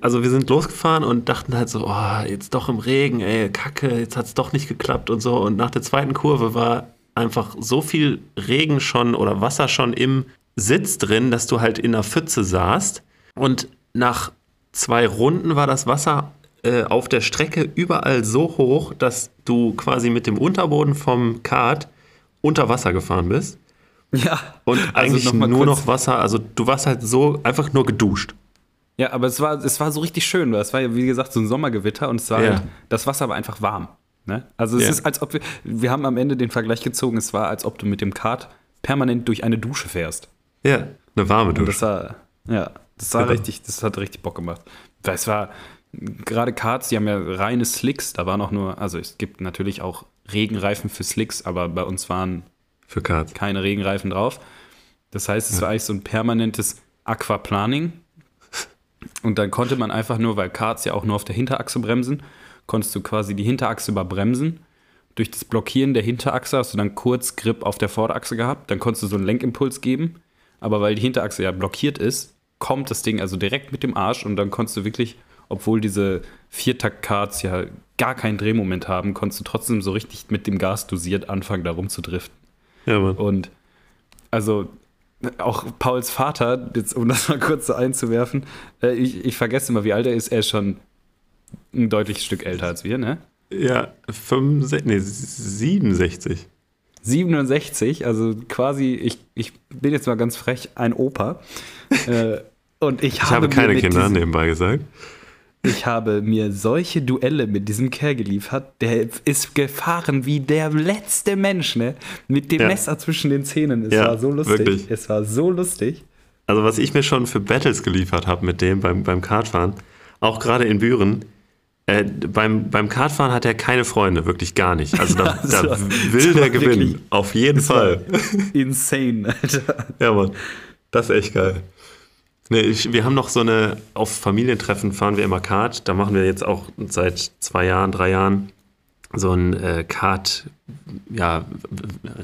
Also wir sind losgefahren und dachten halt so, oh, jetzt doch im Regen, ey, kacke, jetzt hat es doch nicht geklappt und so. Und nach der zweiten Kurve war einfach so viel Regen schon oder Wasser schon im Sitz drin, dass du halt in der Pfütze saßt. Und nach zwei Runden war das Wasser äh, auf der Strecke überall so hoch, dass du quasi mit dem Unterboden vom Kart unter Wasser gefahren bist. Ja. Und also eigentlich noch nur noch Wasser, also du warst halt so einfach nur geduscht. Ja, aber es war, es war so richtig schön. Es war ja, wie gesagt, so ein Sommergewitter und es war ja. halt, das Wasser war einfach warm. Ne? Also es ja. ist, als ob wir, wir haben am Ende den Vergleich gezogen, es war, als ob du mit dem Kart permanent durch eine Dusche fährst. Ja, eine warme Dusche. Und das war, ja, das war genau. richtig, das hat richtig Bock gemacht. Das war, gerade Karts, die haben ja reine Slicks, da waren auch nur, also es gibt natürlich auch Regenreifen für Slicks, aber bei uns waren Für Karts. keine Regenreifen drauf. Das heißt, es war eigentlich so ein permanentes Aquaplaning. Und dann konnte man einfach nur, weil Karts ja auch nur auf der Hinterachse bremsen, konntest du quasi die Hinterachse überbremsen. Durch das Blockieren der Hinterachse hast du dann kurz Grip auf der Vorderachse gehabt. Dann konntest du so einen Lenkimpuls geben. Aber weil die Hinterachse ja blockiert ist, kommt das Ding also direkt mit dem Arsch und dann konntest du wirklich, obwohl diese Viertakt-Karts ja gar keinen Drehmoment haben, konntest du trotzdem so richtig mit dem Gas dosiert anfangen, da rumzudriften. Ja, Mann. Und also auch Pauls Vater, jetzt, um das mal kurz so einzuwerfen, äh, ich, ich vergesse immer, wie alt er ist. Er ist schon ein deutliches Stück älter als wir, ne? Ja, 65, nee, 67. 67, also quasi, ich, ich bin jetzt mal ganz frech, ein Opa. äh, und ich, Ich habe mir keine Kinder, diesem- nebenbei gesagt. Ich habe mir solche Duelle mit diesem Kerl geliefert. Der ist gefahren wie der letzte Mensch, ne? Mit dem Ja. Messer zwischen den Zähnen. Es Ja, war so lustig. wirklich. Es war so lustig. Also was ich mir schon für Battles geliefert habe mit dem beim, beim Kartfahren, auch gerade in Büren, äh, beim, beim Kartfahren hat er keine Freunde, wirklich gar nicht. Also da, da will der gewinnen, auf jeden Fall. Insane, Alter. Ja, Mann, das ist echt geil. Nee, ich, wir haben noch so eine, auf Familientreffen fahren wir immer Kart. Da machen wir jetzt auch seit zwei Jahren, drei Jahren so ein äh, Kart, ja,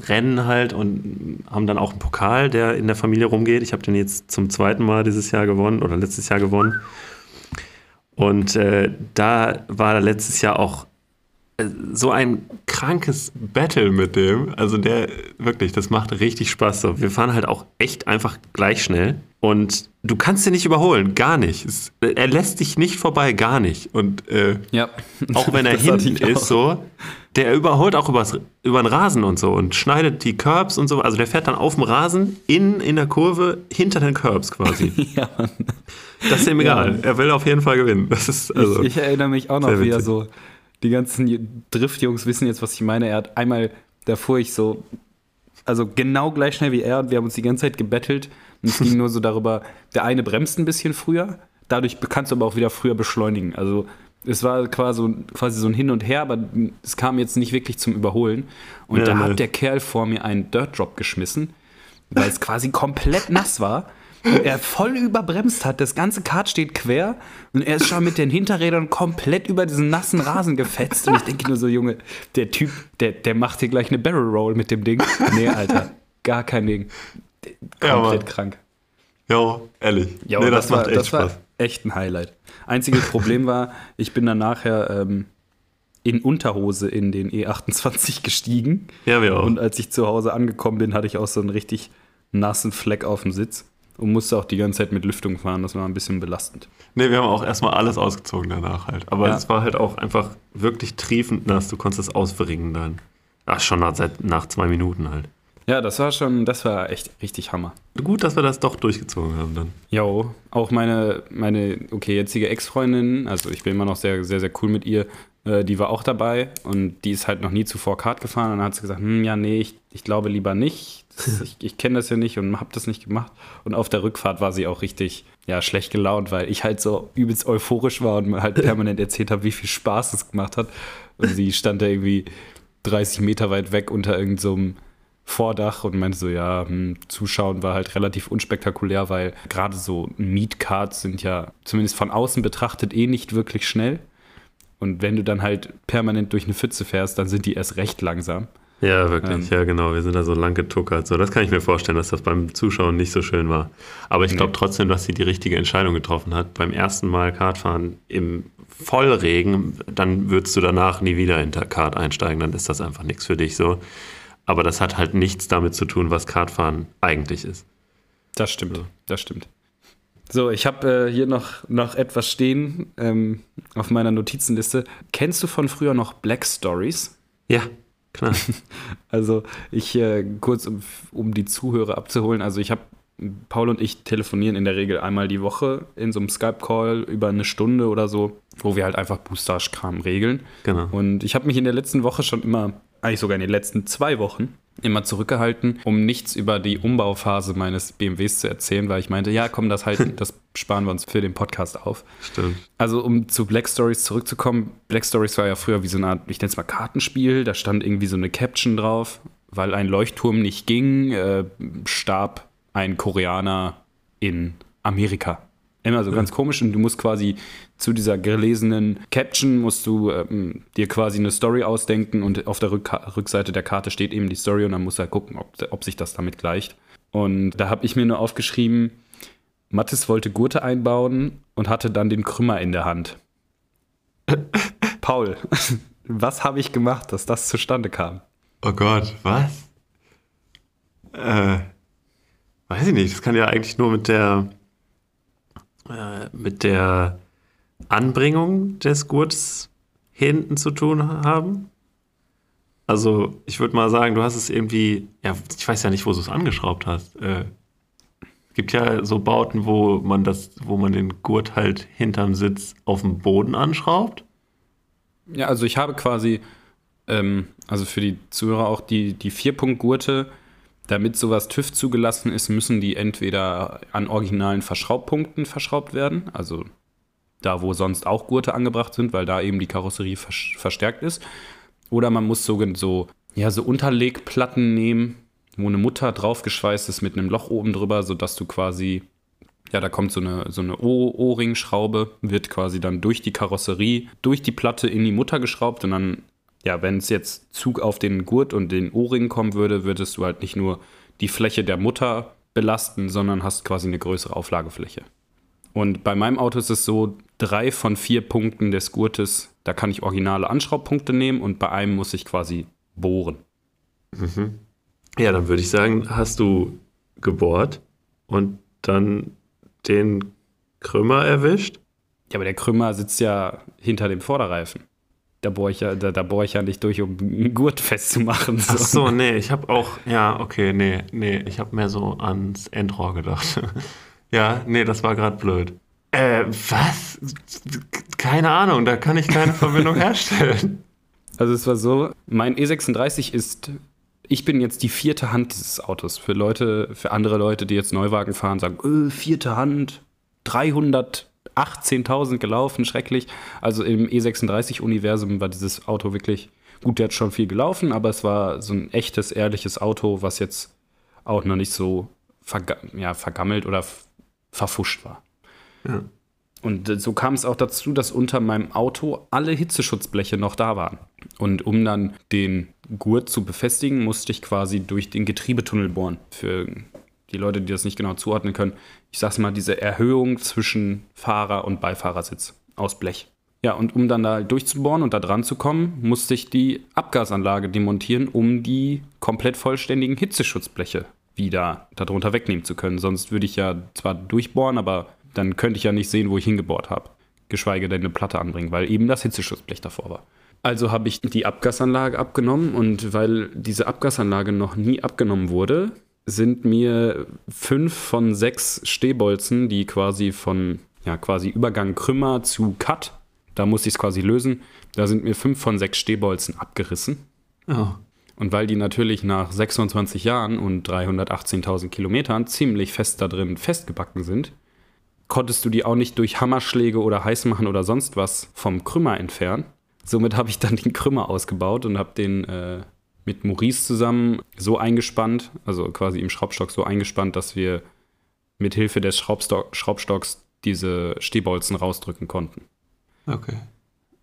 Rennen halt und haben dann auch einen Pokal, der in der Familie rumgeht. Ich habe den jetzt zum zweiten Mal dieses Jahr gewonnen oder letztes Jahr gewonnen. Und äh, da war letztes Jahr auch so ein krankes Battle mit dem. Also der, wirklich, das macht richtig Spaß. So. Wir fahren halt auch echt einfach gleich schnell. Und du kannst ihn nicht überholen, gar nicht. Es, er lässt dich nicht vorbei, gar nicht. Und äh, Ja. auch wenn er hinten ist, so, der überholt auch übers, über den Rasen und so und schneidet die Curbs und so. Also der fährt dann auf dem Rasen, in, in der Kurve, hinter den Curbs quasi. Ja, Mann. Das ist ihm egal. Er will auf jeden Fall gewinnen. Das ist also. ich, ich erinnere mich auch noch, wie er so, die ganzen Driftjungs wissen jetzt, was ich meine. Er hat einmal, da fuhr ich so, also genau gleich schnell wie er und wir haben uns die ganze Zeit gebettelt. Und es ging nur so darüber, der eine bremst ein bisschen früher, dadurch kannst du aber auch wieder früher beschleunigen. Also es war quasi, so- quasi so ein Hin und Her, aber es kam jetzt nicht wirklich zum Überholen. Und Ja, da hat der Kerl vor mir einen Dirt Drop geschmissen, weil es quasi komplett nass war. Er voll überbremst hat, das ganze Kart steht quer und er ist schon mit den Hinterrädern komplett über diesen nassen Rasen gefetzt. Und ich denke nur so, Junge, der Typ, der, der macht hier gleich eine Barrel Roll mit dem Ding. Nee, Alter, gar kein Ding. Ja, Komplett Mann. krank. Jo, ehrlich. Ja, nee, aber das, macht war, echt das war Spaß. echt ein Highlight. Einziges Problem war, ich bin dann nachher ähm, in Unterhose in den E28 gestiegen. Ja, wir auch. Und als ich zu Hause angekommen bin, hatte ich auch so einen richtig nassen Fleck auf dem Sitz und musste auch die ganze Zeit mit Lüftung fahren. Das war ein bisschen belastend. Nee, wir haben auch erstmal alles ausgezogen danach halt. Aber Ja. es war halt auch einfach wirklich triefend nass. Du konntest es auswringen dann. Ach, schon nach, seit, nach zwei Minuten halt. Ja, das war schon, das war echt richtig Hammer. Gut, dass wir das doch durchgezogen haben dann. Jo, auch meine, meine, okay, jetzige Ex-Freundin, also ich bin immer noch sehr, sehr, sehr cool mit ihr, äh, die war auch dabei und die ist halt noch nie zuvor Kart gefahren und dann hat sie gesagt, hm, ja, nee, ich, ich glaube lieber nicht. Ich ich kenne das ja nicht und habe das nicht gemacht. Und auf der Rückfahrt war sie auch richtig, ja, schlecht gelaunt, weil ich halt so übelst euphorisch war und mir halt permanent erzählt habe, wie viel Spaß es gemacht hat. Und sie stand da irgendwie 30 Meter weit weg unter irgendeinem so Vordach und meinte so, ja, hm, Zuschauen war halt relativ unspektakulär, weil gerade so Meetcards sind ja zumindest von außen betrachtet eh nicht wirklich schnell. Und wenn du dann halt permanent durch eine Pfütze fährst, dann sind die erst recht langsam. Ja, wirklich. Ähm. ja, genau. Wir sind da so lang getuckert. So, das kann ich mir vorstellen, dass das beim Zuschauen nicht so schön war. Aber ich glaube Nee. trotzdem, dass sie die richtige Entscheidung getroffen hat. Beim ersten Mal Kartfahren im Vollregen, dann würdest du danach nie wieder in der Kart einsteigen. Dann ist das einfach nichts für dich so. Aber das hat halt nichts damit zu tun, was Kartfahren eigentlich ist. Das stimmt, das stimmt. So, ich habe äh, hier noch, noch etwas stehen ähm, auf meiner Notizenliste. Kennst du von früher noch Black Stories? Ja, klar. Also ich äh, kurz, um, um die Zuhörer abzuholen, also ich habe, Paul und ich telefonieren in der Regel einmal die Woche in so einem Skype-Call über eine Stunde oder so, wo wir halt einfach Boostage-Kram regeln. Genau. Und ich habe mich in der letzten Woche schon immer, eigentlich sogar in den letzten zwei Wochen, immer zurückgehalten, um nichts über die Umbauphase meines BMWs zu erzählen, weil ich meinte, ja, komm, das halt, das sparen wir uns für den Podcast auf. Stimmt. Also, um zu Black Stories zurückzukommen, Black Stories war ja früher wie so eine Art, ich nenne es mal Kartenspiel, da stand irgendwie so eine Caption drauf, weil ein Leuchtturm nicht ging, äh, starb ein Koreaner in Amerika. Immer so ganz komisch und du musst quasi zu dieser gelesenen Caption musst du ähm, dir quasi eine Story ausdenken und auf der Rück Rückseite der Karte steht eben die Story und dann musst du halt gucken, ob, ob sich das damit gleicht. Und da habe ich mir nur aufgeschrieben, Mathis wollte Gurte einbauen und hatte dann den Krümmer in der Hand. Paul, was habe ich gemacht, dass das zustande kam? Oh Gott, was? Äh, weiß ich nicht. Das kann ja eigentlich nur mit der äh, mit der Anbringung des Gurts hinten zu tun haben. Also ich würde mal sagen, du hast es irgendwie, ja, ich weiß ja nicht, wo du es angeschraubt hast. Äh, gibt ja so Bauten, wo man das, wo man den Gurt halt hinterm Sitz auf dem Boden anschraubt. Ja, also ich habe quasi, ähm, also für die Zuhörer auch die, die Vierpunktgurte, damit sowas TÜV zugelassen ist, müssen die entweder an originalen Verschraubpunkten verschraubt werden, also da wo sonst auch Gurte angebracht sind, weil da eben die Karosserie verstärkt ist. Oder man muss so, so, ja, so Unterlegplatten nehmen, wo eine Mutter draufgeschweißt ist mit einem Loch oben drüber, sodass du quasi, ja, da kommt so eine, so eine O-Ring-Schraube, wird quasi dann durch die Karosserie, durch die Platte in die Mutter geschraubt und dann, ja, wenn es jetzt Zug auf den Gurt und den O-Ring kommen würde, würdest du halt nicht nur die Fläche der Mutter belasten, sondern hast quasi eine größere Auflagefläche. Und bei meinem Auto ist es so, drei von vier Punkten des Gurtes, da kann ich originale Anschraubpunkte nehmen und bei einem muss ich quasi bohren. Mhm. Ja, dann würde ich sagen, hast du gebohrt und dann den Krümmer erwischt? Ja, aber der Krümmer sitzt ja hinter dem Vorderreifen. Da bohre ich, ja, da, da bohr ich ja nicht durch, um einen Gurt festzumachen. So. Ach so, nee, ich habe auch, ja, okay, nee, nee, ich habe mehr so ans Endrohr gedacht. Ja, nee, das war gerade blöd. Äh, was? Keine Ahnung, da kann ich keine Verbindung herstellen. Also es war so, mein E36 ist, ich bin jetzt die vierte Hand dieses Autos. Für Leute, für andere Leute, die jetzt Neuwagen fahren, sagen, äh, vierte Hand, 318.000 gelaufen, schrecklich. Also im E36-Universum war dieses Auto wirklich, gut, der hat schon viel gelaufen, aber es war so ein echtes, ehrliches Auto, was jetzt auch noch nicht so verga ja, vergammelt oder verfuscht war. Ja. Und so kam es auch dazu, dass unter meinem Auto alle Hitzeschutzbleche noch da waren. Und um dann den Gurt zu befestigen, musste ich quasi durch den Getriebetunnel bohren. Für die Leute, die das nicht genau zuordnen können. Ich sag's mal, diese Erhöhung zwischen Fahrer und Beifahrersitz aus Blech. Ja, und um dann da durchzubohren und da dran zu kommen, musste ich die Abgasanlage demontieren, um die komplett vollständigen Hitzeschutzbleche wieder darunter wegnehmen zu können. Sonst würde ich ja zwar durchbohren, aber dann könnte ich ja nicht sehen, wo ich hingebohrt habe. Geschweige denn eine Platte anbringen, weil eben das Hitzeschutzblech davor war. Also habe ich die Abgasanlage abgenommen und weil diese Abgasanlage noch nie abgenommen wurde, sind mir fünf von sechs Stehbolzen, die quasi von ja, quasi Übergang Krümmer zu Cut, da musste ich es quasi lösen, da sind mir fünf von sechs Stehbolzen abgerissen. Oh. Und weil die natürlich nach 26 Jahren und 318.000 Kilometern ziemlich fest da drin festgebacken sind, konntest du die auch nicht durch Hammerschläge oder Heißmachen oder sonst was vom Krümmer entfernen. Somit habe ich dann den Krümmer ausgebaut und habe den äh, mit Maurice zusammen so eingespannt, also quasi im Schraubstock so eingespannt, dass wir mit Hilfe des Schraubstock, Schraubstocks diese Stehbolzen rausdrücken konnten. Okay.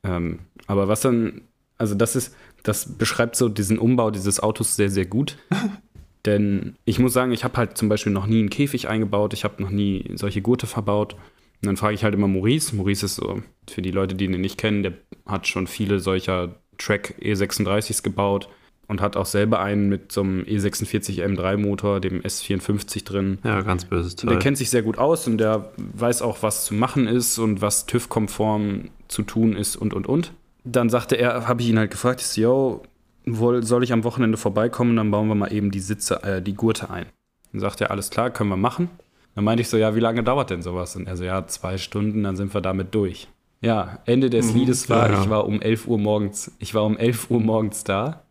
Ähm, aber was dann, also das ist, das beschreibt so diesen Umbau dieses Autos sehr, sehr gut. Denn ich muss sagen, ich habe halt zum Beispiel noch nie einen Käfig eingebaut, ich habe noch nie solche Gurte verbaut. Und dann frage ich halt immer Maurice. Maurice ist so, für die Leute, die ihn nicht kennen, der hat schon viele solcher Track E36s gebaut und hat auch selber einen mit so einem E46 M3 Motor, dem S54 drin. Ja, ganz böses Teil. Der kennt sich sehr gut aus und der weiß auch, was zu machen ist und was TÜV-konform zu tun ist und und und dann sagte er, habe ich ihn halt gefragt, ich so, yo, wohl, soll ich am Wochenende vorbeikommen, dann bauen wir mal eben die Sitze, äh, die Gurte ein. Dann sagte er, alles klar, können wir machen. Dann meinte ich so, ja, wie lange dauert denn sowas? Und er so, ja, zwei Stunden, dann sind wir damit durch. Ja, Ende des mhm, Liedes war, ja, ja. ich war um 11 Uhr morgens, ich war um 11 Uhr morgens da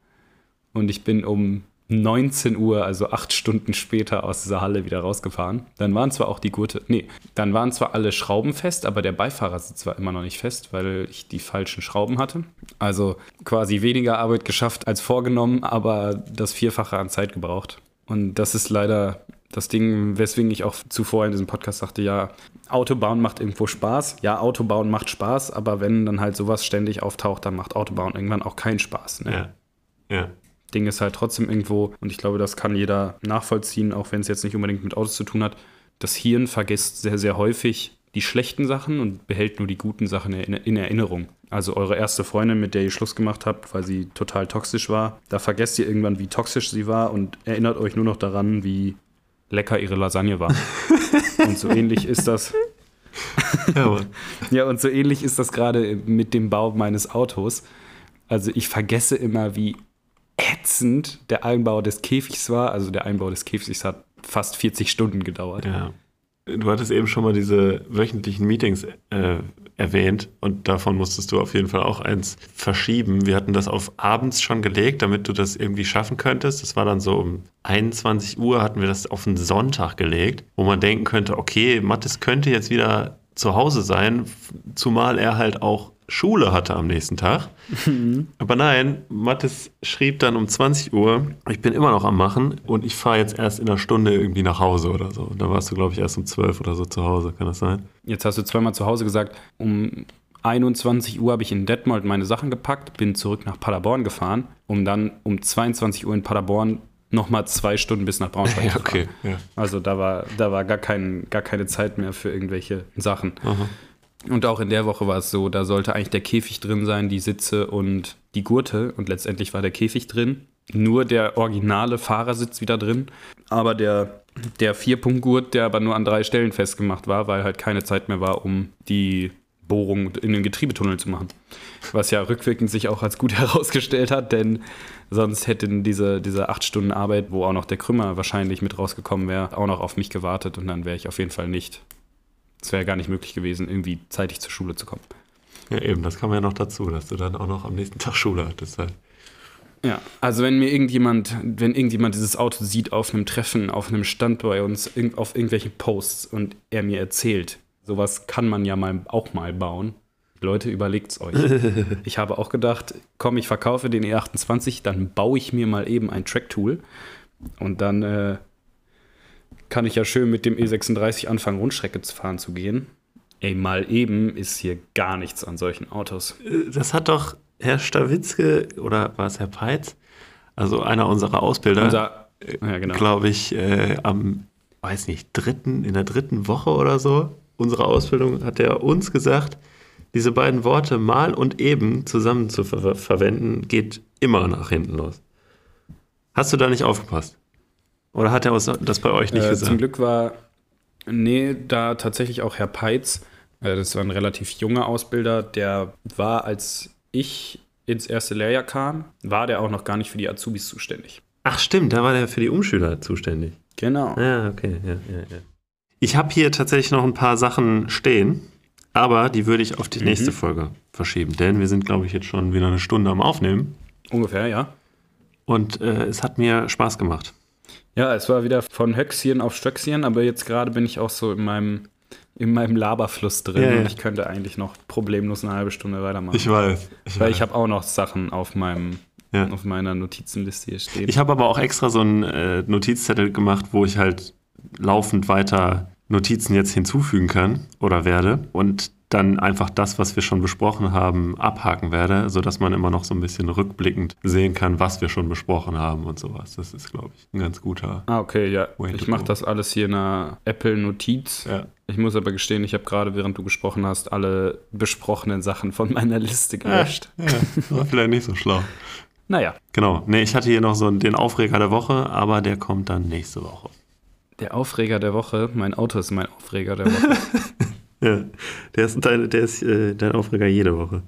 und ich bin um 19 Uhr, also acht Stunden später, aus dieser Halle wieder rausgefahren. Dann waren zwar auch die Gurte, nee, dann waren zwar alle Schrauben fest, aber der Beifahrersitz war immer noch nicht fest, weil ich die falschen Schrauben hatte. Also quasi weniger Arbeit geschafft als vorgenommen, aber das Vierfache an Zeit gebraucht. Und das ist leider das Ding, weswegen ich auch zuvor in diesem Podcast sagte, ja, Autobauen macht irgendwo Spaß. Ja, Autobauen macht Spaß, aber wenn dann halt sowas ständig auftaucht, dann macht Autobauen irgendwann auch keinen Spaß. Ne? Ja. Ja. Ding ist halt trotzdem irgendwo, und ich glaube, das kann jeder nachvollziehen, auch wenn es jetzt nicht unbedingt mit Autos zu tun hat. Das Hirn vergisst sehr, sehr häufig die schlechten Sachen und behält nur die guten Sachen in Erinnerung. Also eure erste Freundin, mit der ihr Schluss gemacht habt, weil sie total toxisch war, da vergesst ihr irgendwann, wie toxisch sie war und erinnert euch nur noch daran, wie lecker ihre Lasagne war. und so ähnlich ist das. ja, ja, und so ähnlich ist das gerade mit dem Bau meines Autos. Also ich vergesse immer, wie ätzend der Einbau des Käfigs war. Also der Einbau des Käfigs hat fast 40 Stunden gedauert. Ja. Du hattest eben schon mal diese wöchentlichen Meetings äh, erwähnt und davon musstest du auf jeden Fall auch eins verschieben. Wir hatten das auf abends schon gelegt, damit du das irgendwie schaffen könntest. Das war dann so um 21 Uhr hatten wir das auf einen Sonntag gelegt, wo man denken könnte, okay, Mattes könnte jetzt wieder zu Hause sein, zumal er halt auch Schule hatte am nächsten Tag. Mhm. Aber nein, Mathis schrieb dann um 20 Uhr, ich bin immer noch am Machen und ich fahre jetzt erst in einer Stunde irgendwie nach Hause oder so. Da warst du, glaube ich, erst um 12 oder so zu Hause, kann das sein? Jetzt hast du zweimal zu Hause gesagt, um 21 Uhr habe ich in Detmold meine Sachen gepackt, bin zurück nach Paderborn gefahren, um dann um 22 Uhr in Paderborn nochmal zwei Stunden bis nach Braunschweig ja, okay, ja. Also da war, da war gar, kein, gar keine Zeit mehr für irgendwelche Sachen. Aha. Und auch in der Woche war es so, da sollte eigentlich der Käfig drin sein, die Sitze und die Gurte. Und letztendlich war der Käfig drin. Nur der originale Fahrersitz wieder drin. Aber der, der Vierpunktgurt, der aber nur an drei Stellen festgemacht war, weil halt keine Zeit mehr war, um die Bohrung in den Getriebetunnel zu machen. Was ja rückwirkend sich auch als gut herausgestellt hat, denn sonst hätten diese, diese acht Stunden Arbeit, wo auch noch der Krümmer wahrscheinlich mit rausgekommen wäre, auch noch auf mich gewartet und dann wäre ich auf jeden Fall nicht es wäre gar nicht möglich gewesen, irgendwie zeitig zur Schule zu kommen. Ja, eben, das kam ja noch dazu, dass du dann auch noch am nächsten Tag Schule hattest halt. Ja, also wenn mir irgendjemand, wenn irgendjemand dieses Auto sieht auf einem Treffen, auf einem Stand bei uns, auf irgendwelchen Posts und er mir erzählt, sowas kann man ja mal auch mal bauen. Leute, überlegt's euch. ich habe auch gedacht, komm, ich verkaufe den E28, dann baue ich mir mal eben ein Track-Tool und dann äh, kann ich ja schön mit dem E36 anfangen, Rundstrecke zu fahren zu gehen. Ey, mal eben ist hier gar nichts an solchen Autos. Das hat doch Herr Stawitzke oder war es Herr Peitz? Also einer unserer Ausbilder, Unser, ja, genau. glaube ich, äh, am, weiß nicht, dritten, in der dritten Woche oder so, unserer Ausbildung, hat er uns gesagt, diese beiden Worte mal und eben zusammen zu ver verwenden, geht immer nach hinten los. Hast du da nicht aufgepasst? Oder hat er das bei euch nicht äh, gesagt? Zum Glück war, nee, da tatsächlich auch Herr Peitz, äh, das war ein relativ junger Ausbilder, der war, als ich ins erste Lehrjahr kam, war der auch noch gar nicht für die Azubis zuständig. Ach stimmt, da war der für die Umschüler zuständig. Genau. Ja, okay, ja, ja, ja. Ich habe hier tatsächlich noch ein paar Sachen stehen, aber die würde ich auf die mhm. nächste Folge verschieben, denn wir sind, glaube ich, jetzt schon wieder eine Stunde am Aufnehmen. Ungefähr, ja. Und äh, es hat mir Spaß gemacht. Ja, es war wieder von Höchstchen auf Stöckchen, aber jetzt gerade bin ich auch so in meinem, in meinem Laberfluss drin ja, ja. und ich könnte eigentlich noch problemlos eine halbe Stunde weitermachen. Ich weiß. Ich Weil weiß. ich habe auch noch Sachen auf meinem ja. auf meiner Notizenliste hier stehen. Ich habe aber auch extra so einen äh, Notizzettel gemacht, wo ich halt laufend weiter Notizen jetzt hinzufügen kann oder werde. Und dann einfach das, was wir schon besprochen haben, abhaken werde, sodass man immer noch so ein bisschen rückblickend sehen kann, was wir schon besprochen haben und sowas. Das ist, glaube ich, ein ganz guter. Ah, okay, ja. Ich mache das alles hier in einer Apple-Notiz. Ja. Ich muss aber gestehen, ich habe gerade, während du gesprochen hast, alle besprochenen Sachen von meiner Liste gelöscht. Ja, ja. war vielleicht nicht so schlau. Naja. Genau. Nee, ich hatte hier noch so den Aufreger der Woche, aber der kommt dann nächste Woche. Der Aufreger der Woche? Mein Auto ist mein Aufreger der Woche. Ja, der ist, dein, der ist äh, dein Aufreger jede Woche.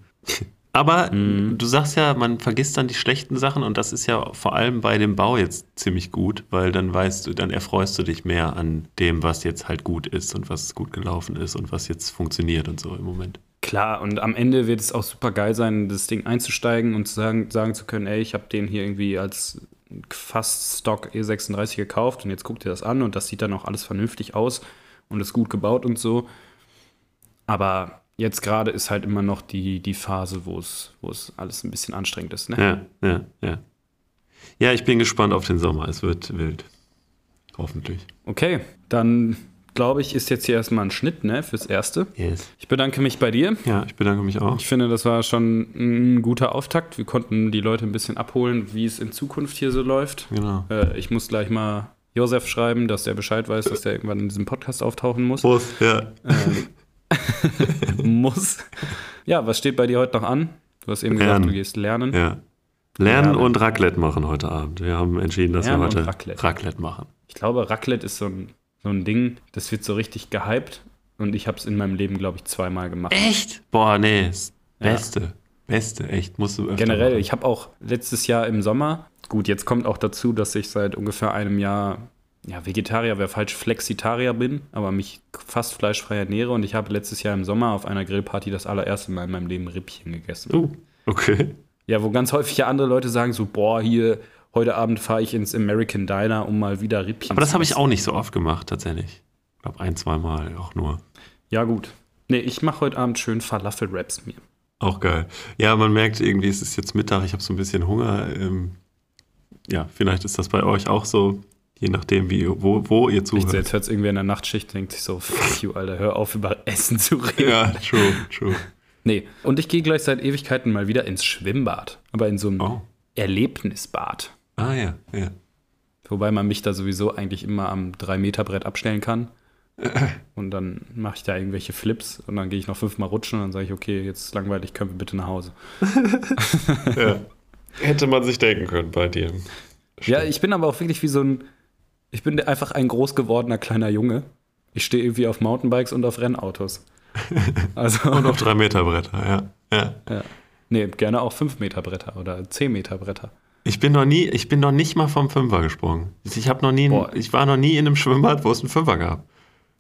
Aber mhm. du sagst ja, man vergisst dann die schlechten Sachen und das ist ja vor allem bei dem Bau jetzt ziemlich gut, weil dann weißt du, dann erfreust du dich mehr an dem, was jetzt halt gut ist und was gut gelaufen ist und was jetzt funktioniert und so im Moment. Klar, und am Ende wird es auch super geil sein, das Ding einzusteigen und zu sagen, sagen zu können, ey, ich habe den hier irgendwie als fast Stock E36 gekauft und jetzt guckt ihr das an und das sieht dann auch alles vernünftig aus und ist gut gebaut und so. Aber jetzt gerade ist halt immer noch die, die Phase, wo es, wo es alles ein bisschen anstrengend ist. Ne? Ja, ja, ja. Ja, ich bin gespannt auf den Sommer. Es wird wild. Hoffentlich. Okay, dann glaube ich, ist jetzt hier erstmal ein Schnitt, ne, fürs Erste. Yes. Ich bedanke mich bei dir. Ja, ich bedanke mich auch. Ich finde, das war schon ein guter Auftakt. Wir konnten die Leute ein bisschen abholen, wie es in Zukunft hier so läuft. Genau. Äh, ich muss gleich mal Josef schreiben, dass der Bescheid weiß, dass der irgendwann in diesem Podcast auftauchen muss. Muss, ja. Ähm, muss. Ja, was steht bei dir heute noch an? Du hast eben Lernen. gesagt, du gehst lernen. Ja. Lernen Lernen. und Raclette machen heute Abend. Wir haben entschieden, dass Lernen wir heute Raclette. Raclette machen. Ich glaube, Raclette ist so ein, so ein Ding, das wird so richtig gehypt. Und ich habe es in meinem Leben, glaube ich, zweimal gemacht. Echt? Boah, nee. ist Ja. Beste. Beste, echt. Musst du öfter Generell, machen. ich habe auch letztes Jahr im Sommer, gut, jetzt kommt auch dazu, dass ich seit ungefähr einem Jahr, ja, Vegetarier wäre falsch, Flexitarier bin, aber mich fast fleischfrei ernähre und ich habe letztes Jahr im Sommer auf einer Grillparty das allererste Mal in meinem Leben Rippchen gegessen. Uh, okay. Ja, wo ganz häufig ja andere Leute sagen so, boah, hier, heute Abend fahre ich ins American Diner, um mal wieder Rippchen Aber das habe ich auch nicht so oft gemacht, tatsächlich. Ich glaube, ein, zwei Mal auch nur. Ja, gut. Nee, ich mache heute Abend schön Falafel-Raps mir. Auch geil. Ja, man merkt irgendwie, es ist jetzt Mittag, ich habe so ein bisschen Hunger. Ähm, ja, vielleicht ist das bei euch auch so, je nachdem, wie, wo, wo ihr Ich, zuhört. jetzt hört es irgendwie in der Nachtschicht, denkt sich so, fuck you, Alter, hör auf, über Essen zu reden. Ja, true, true. Nee, und ich gehe gleich seit Ewigkeiten mal wieder ins Schwimmbad, aber in so einem Oh. Erlebnisbad. Ah ja, ja. Wobei man mich da sowieso eigentlich immer am 3-Meter-Brett abstellen kann. Und dann mache ich da irgendwelche Flips und dann gehe ich noch fünfmal rutschen und dann sage ich, okay, jetzt ist langweilig, können wir bitte nach Hause. ja. Hätte man sich denken können bei dir. Ja, ich bin aber auch wirklich wie so ein, ich bin einfach ein groß gewordener kleiner Junge. Ich stehe irgendwie auf Mountainbikes und auf Rennautos. Also, Und auf drei Meter Bretter, ja. ja. ja. Nee, gerne auch 5 Meter Bretter oder 10 Meter Bretter. Ich bin noch nie, ich bin noch nicht mal vom Fünfer gesprungen. Ich habe noch nie, Boah. ich war noch nie in einem Schwimmbad, wo es einen Fünfer gab.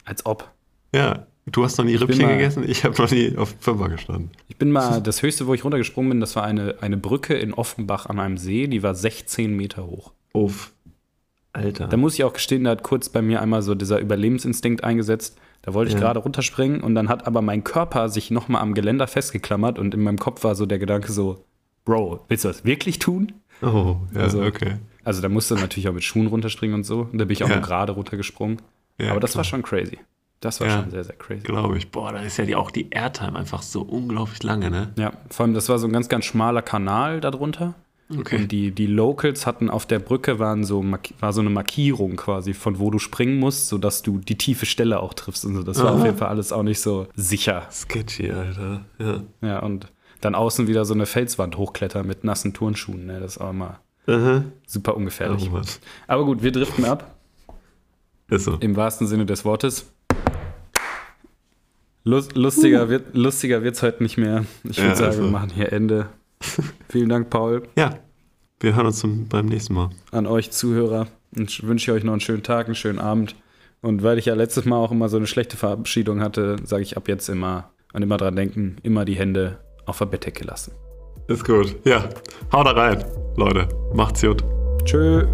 Als ob. Ja, du hast noch nie bin Rippchen mal- gegessen, ich habe noch nie auf Fünfer gestanden. Ich bin mal, das höchste, wo ich runtergesprungen bin, das war eine, eine Brücke in Offenbach an einem See, die war 16 Meter hoch. Uff. Alter. Da muss ich auch gestehen, da hat kurz bei mir einmal so dieser Überlebensinstinkt eingesetzt. Da wollte ich Ja. gerade runterspringen und dann hat aber mein Körper sich nochmal am Geländer festgeklammert und in meinem Kopf war so der Gedanke so, Bro, willst du das wirklich tun? oh, ja, Also- okay. Also da musste natürlich auch mit Schuhen runterspringen und so. Und da bin ich auch Ja. nur gerade runtergesprungen. Ja, aber das klar. war schon crazy. Das war Ja. schon sehr, sehr crazy. Glaube ich. Boah, da ist ja die, auch die Airtime einfach so unglaublich lange, ne? Ja, vor allem, das war so ein ganz, ganz schmaler Kanal darunter. Okay. Und die, die Locals hatten auf der Brücke waren so, war so eine Markierung quasi, von wo du springen musst, sodass du die tiefe Stelle auch triffst. Und so. Das war Aha. auf jeden Fall alles auch nicht so sicher. Sketchy, Alter. Ja. Ja, und dann außen wieder so eine Felswand hochklettern mit nassen Turnschuhen. Ne? Das ist auch immer Aha. super ungefährlich. Oh. Aber gut, wir driften ab, Ist so. im wahrsten Sinne des Wortes. Lust, lustiger wird lustiger wird's heute nicht mehr. Ich würde Ja, sagen, also. wir machen hier Ende. Vielen Dank, Paul. Ja, wir hören uns zum, beim nächsten Mal. an euch Zuhörer und wünsche euch noch einen schönen Tag, einen schönen Abend. Und weil ich ja letztes Mal auch immer so eine schlechte Verabschiedung hatte, sage ich ab jetzt immer und immer dran denken, immer die Hände auf der Bettdecke lassen. Ist gut. Ja, hau da rein, Leute. Macht's gut. Tschö.